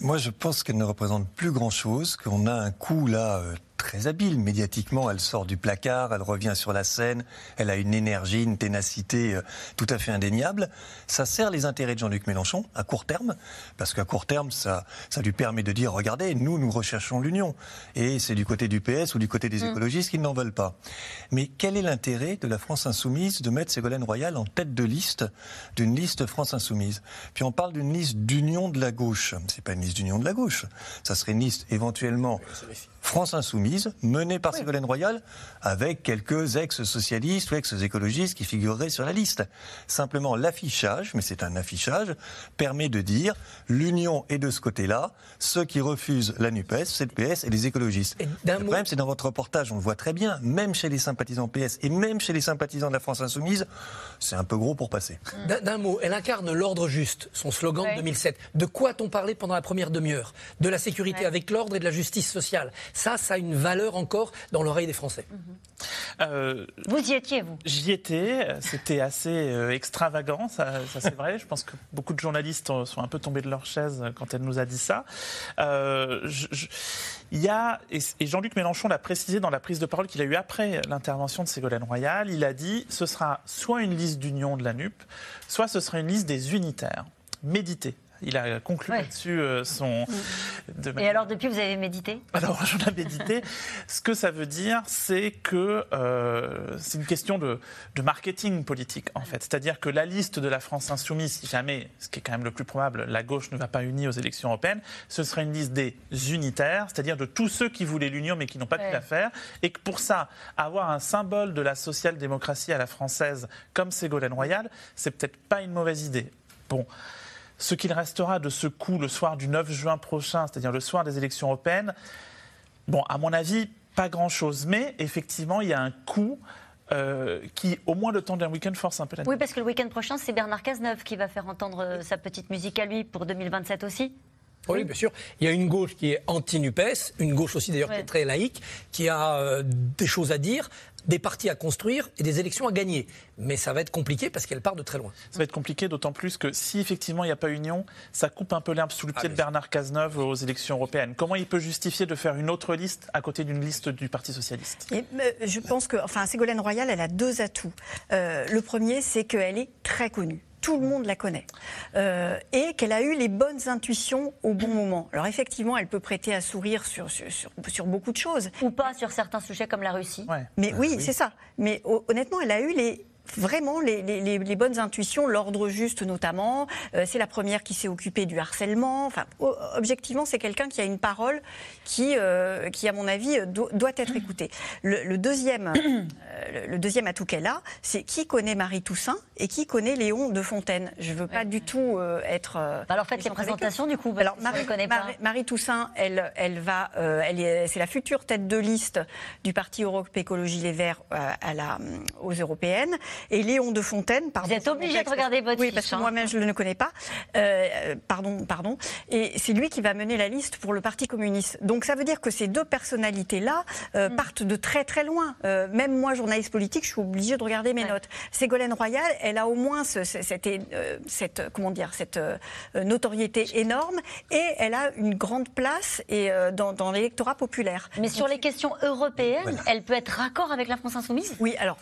Moi, je pense qu'elle ne représente plus grand-chose, qu'on a un coup là euh, très habile. Médiatiquement, elle sort du placard, elle revient sur la scène, elle a une énergie, une ténacité euh, tout à fait indéniable. Ça sert les intérêts de Jean-Luc Mélenchon à court terme, parce qu'à court terme, ça, ça lui permet de dire, regardez, nous, nous recherchons l'union. Et c'est du côté du PS ou du côté des mm. écologistes qui n'en veulent pas. Mais quel est l'intérêt de la France insoumise de mettre Ségolène Royal en tête de liste d'une liste France insoumise? Puis on parle d'une liste d'union de la gauche. C'est pas une liste d'union de la gauche. Ça serait une liste éventuellement France Insoumise, menée par Ségolène Royal, avec quelques ex-socialistes ou ex-écologistes qui figureraient sur la liste. Simplement, l'affichage, mais c'est un affichage, permet de dire l'union est de ce côté-là, ceux qui refusent la NUPES, c'est le PS et les écologistes. le problème, c'est dans votre reportage, on le voit très bien, même chez les sympathisants PS et même chez les sympathisants de la France Insoumise, c'est un peu gros pour passer. D'un mot, elle incarne l'ordre juste, son slogan de 2007. De quoi a-t-on parlé pendant la première demi-heure? De la sécurité avec l'ordre et de la justice sociale. Ça, ça a une valeur encore dans l'oreille des Français. Euh, vous y étiez, vous? J'y étais. C'était assez euh, extravagant, ça, c'est vrai. Je pense que beaucoup de journalistes sont un peu tombés de leur chaise quand elle nous a dit ça. Euh, il y a, et, Jean-Luc Mélenchon l'a précisé dans la prise de parole qu'il a eue après l'intervention de Ségolène Royal, il a dit ce sera soit une liste d'union de la NUP, soit ce sera une liste des unitaires. Méditez. Il a conclu là-dessus euh, son. Et alors, depuis, vous avez médité? Alors, j'en ai médité. Ce que ça veut dire, c'est que euh, c'est une question de, marketing politique, en fait. C'est-à-dire que la liste de la France insoumise, si jamais, ce qui est quand même le plus probable, la gauche ne va pas unir aux élections européennes, ce serait une liste des unitaires, c'est-à-dire de tous ceux qui voulaient l'union mais qui n'ont pas pu la faire. Et que pour ça, avoir un symbole de la social-démocratie à la française comme Ségolène Royal, c'est peut-être pas une mauvaise idée. Bon. Ce qu'il restera de ce coup le soir du 9 juin prochain, c'est-à-dire le soir des élections européennes, bon, à mon avis, pas grand-chose. Mais effectivement, il y a un coup euh, qui, au moins le temps d'un week-end, force un peu la Oui, parce que le week-end prochain, c'est Bernard Cazeneuve qui va faire entendre euh, sa petite musique à lui pour 2027 aussi. Oui, bien sûr. Il y a une gauche qui est anti-NUPES, une gauche aussi d'ailleurs qui est très laïque, qui a euh, des choses à dire, des partis à construire et des élections à gagner. Mais ça va être compliqué parce qu'elle part de très loin. Ça va être compliqué, d'autant plus que si effectivement il n'y a pas union, ça coupe un peu l'herbe sous le pied ah, de Bernard Cazeneuve aux élections européennes. Comment il peut justifier de faire une autre liste à côté d'une liste du Parti socialiste? Et, euh, Je pense que, enfin, Ségolène Royal, elle a deux atouts. Euh, le premier, c'est qu'elle est très connue tout le monde la connaît. Euh, et qu'elle a eu les bonnes intuitions au bon moment. Alors effectivement, elle peut prêter à sourire sur, sur, sur, beaucoup de choses. Ou pas sur certains sujets comme la Russie. Mais oui. c'est ça. Mais honnêtement, elle a eu les, vraiment les, bonnes intuitions, l'ordre juste notamment. Euh, c'est la première qui s'est occupée du harcèlement. Enfin, objectivement, c'est quelqu'un qui a une parole qui, euh, qui à mon avis, doit être écoutée. Le, deuxième, euh, le deuxième atout qu'elle a, c'est qui connaît Marie Toussaint et qui connaît Léon de Fontaine. Je ne veux pas du tout être. Bah, alors faites les présentations du coup. Alors Marie, pas. Marie, Toussaint, elle, elle va, elle c'est la future tête de liste du Parti Europe Écologie Les Verts à la, aux européennes et Léon de Fontaine. Pardon, Vous êtes obligé de regarder votre Oui, parce que hein. moi-même, je ne le connais pas. Euh, pardon, pardon. Et c'est lui qui va mener la liste pour le Parti communiste. Donc ça veut dire que ces deux personnalités-là euh, mm. partent de très très loin. Euh, même moi, journaliste politique, je suis obligée de regarder mes notes. Ségolène Royal, elle a au moins cette, cette, comment dire, cette notoriété énorme et elle a une grande place et, dans, l'électorat populaire. Mais sur les questions européennes, elle peut être raccord avec la France insoumise? Oui, alors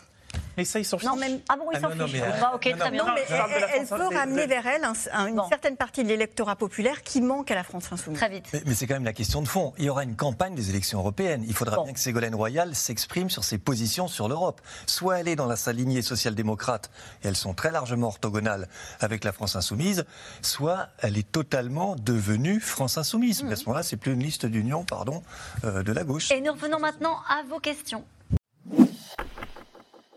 mais ça, ils s'en fichent. Non, même... Ah bon, ils s'en fichent. ok, très bien. Non, mais elle, peut ramener vers elle une certaine partie de l'électorat populaire qui manque à la France insoumise. Très vite. Mais, c'est quand même la question de fond. Il y aura une campagne des élections européennes. Il faudra bien que Ségolène Royal s'exprime sur ses positions sur l'Europe. Soit elle est dans sa lignée social-démocrate, et elles sont très largement orthogonales avec la France insoumise, soit elle est totalement devenue France insoumise. Mais à ce moment-là, c'est plus une liste d'union, pardon, euh, de la gauche. Et nous revenons maintenant à vos questions.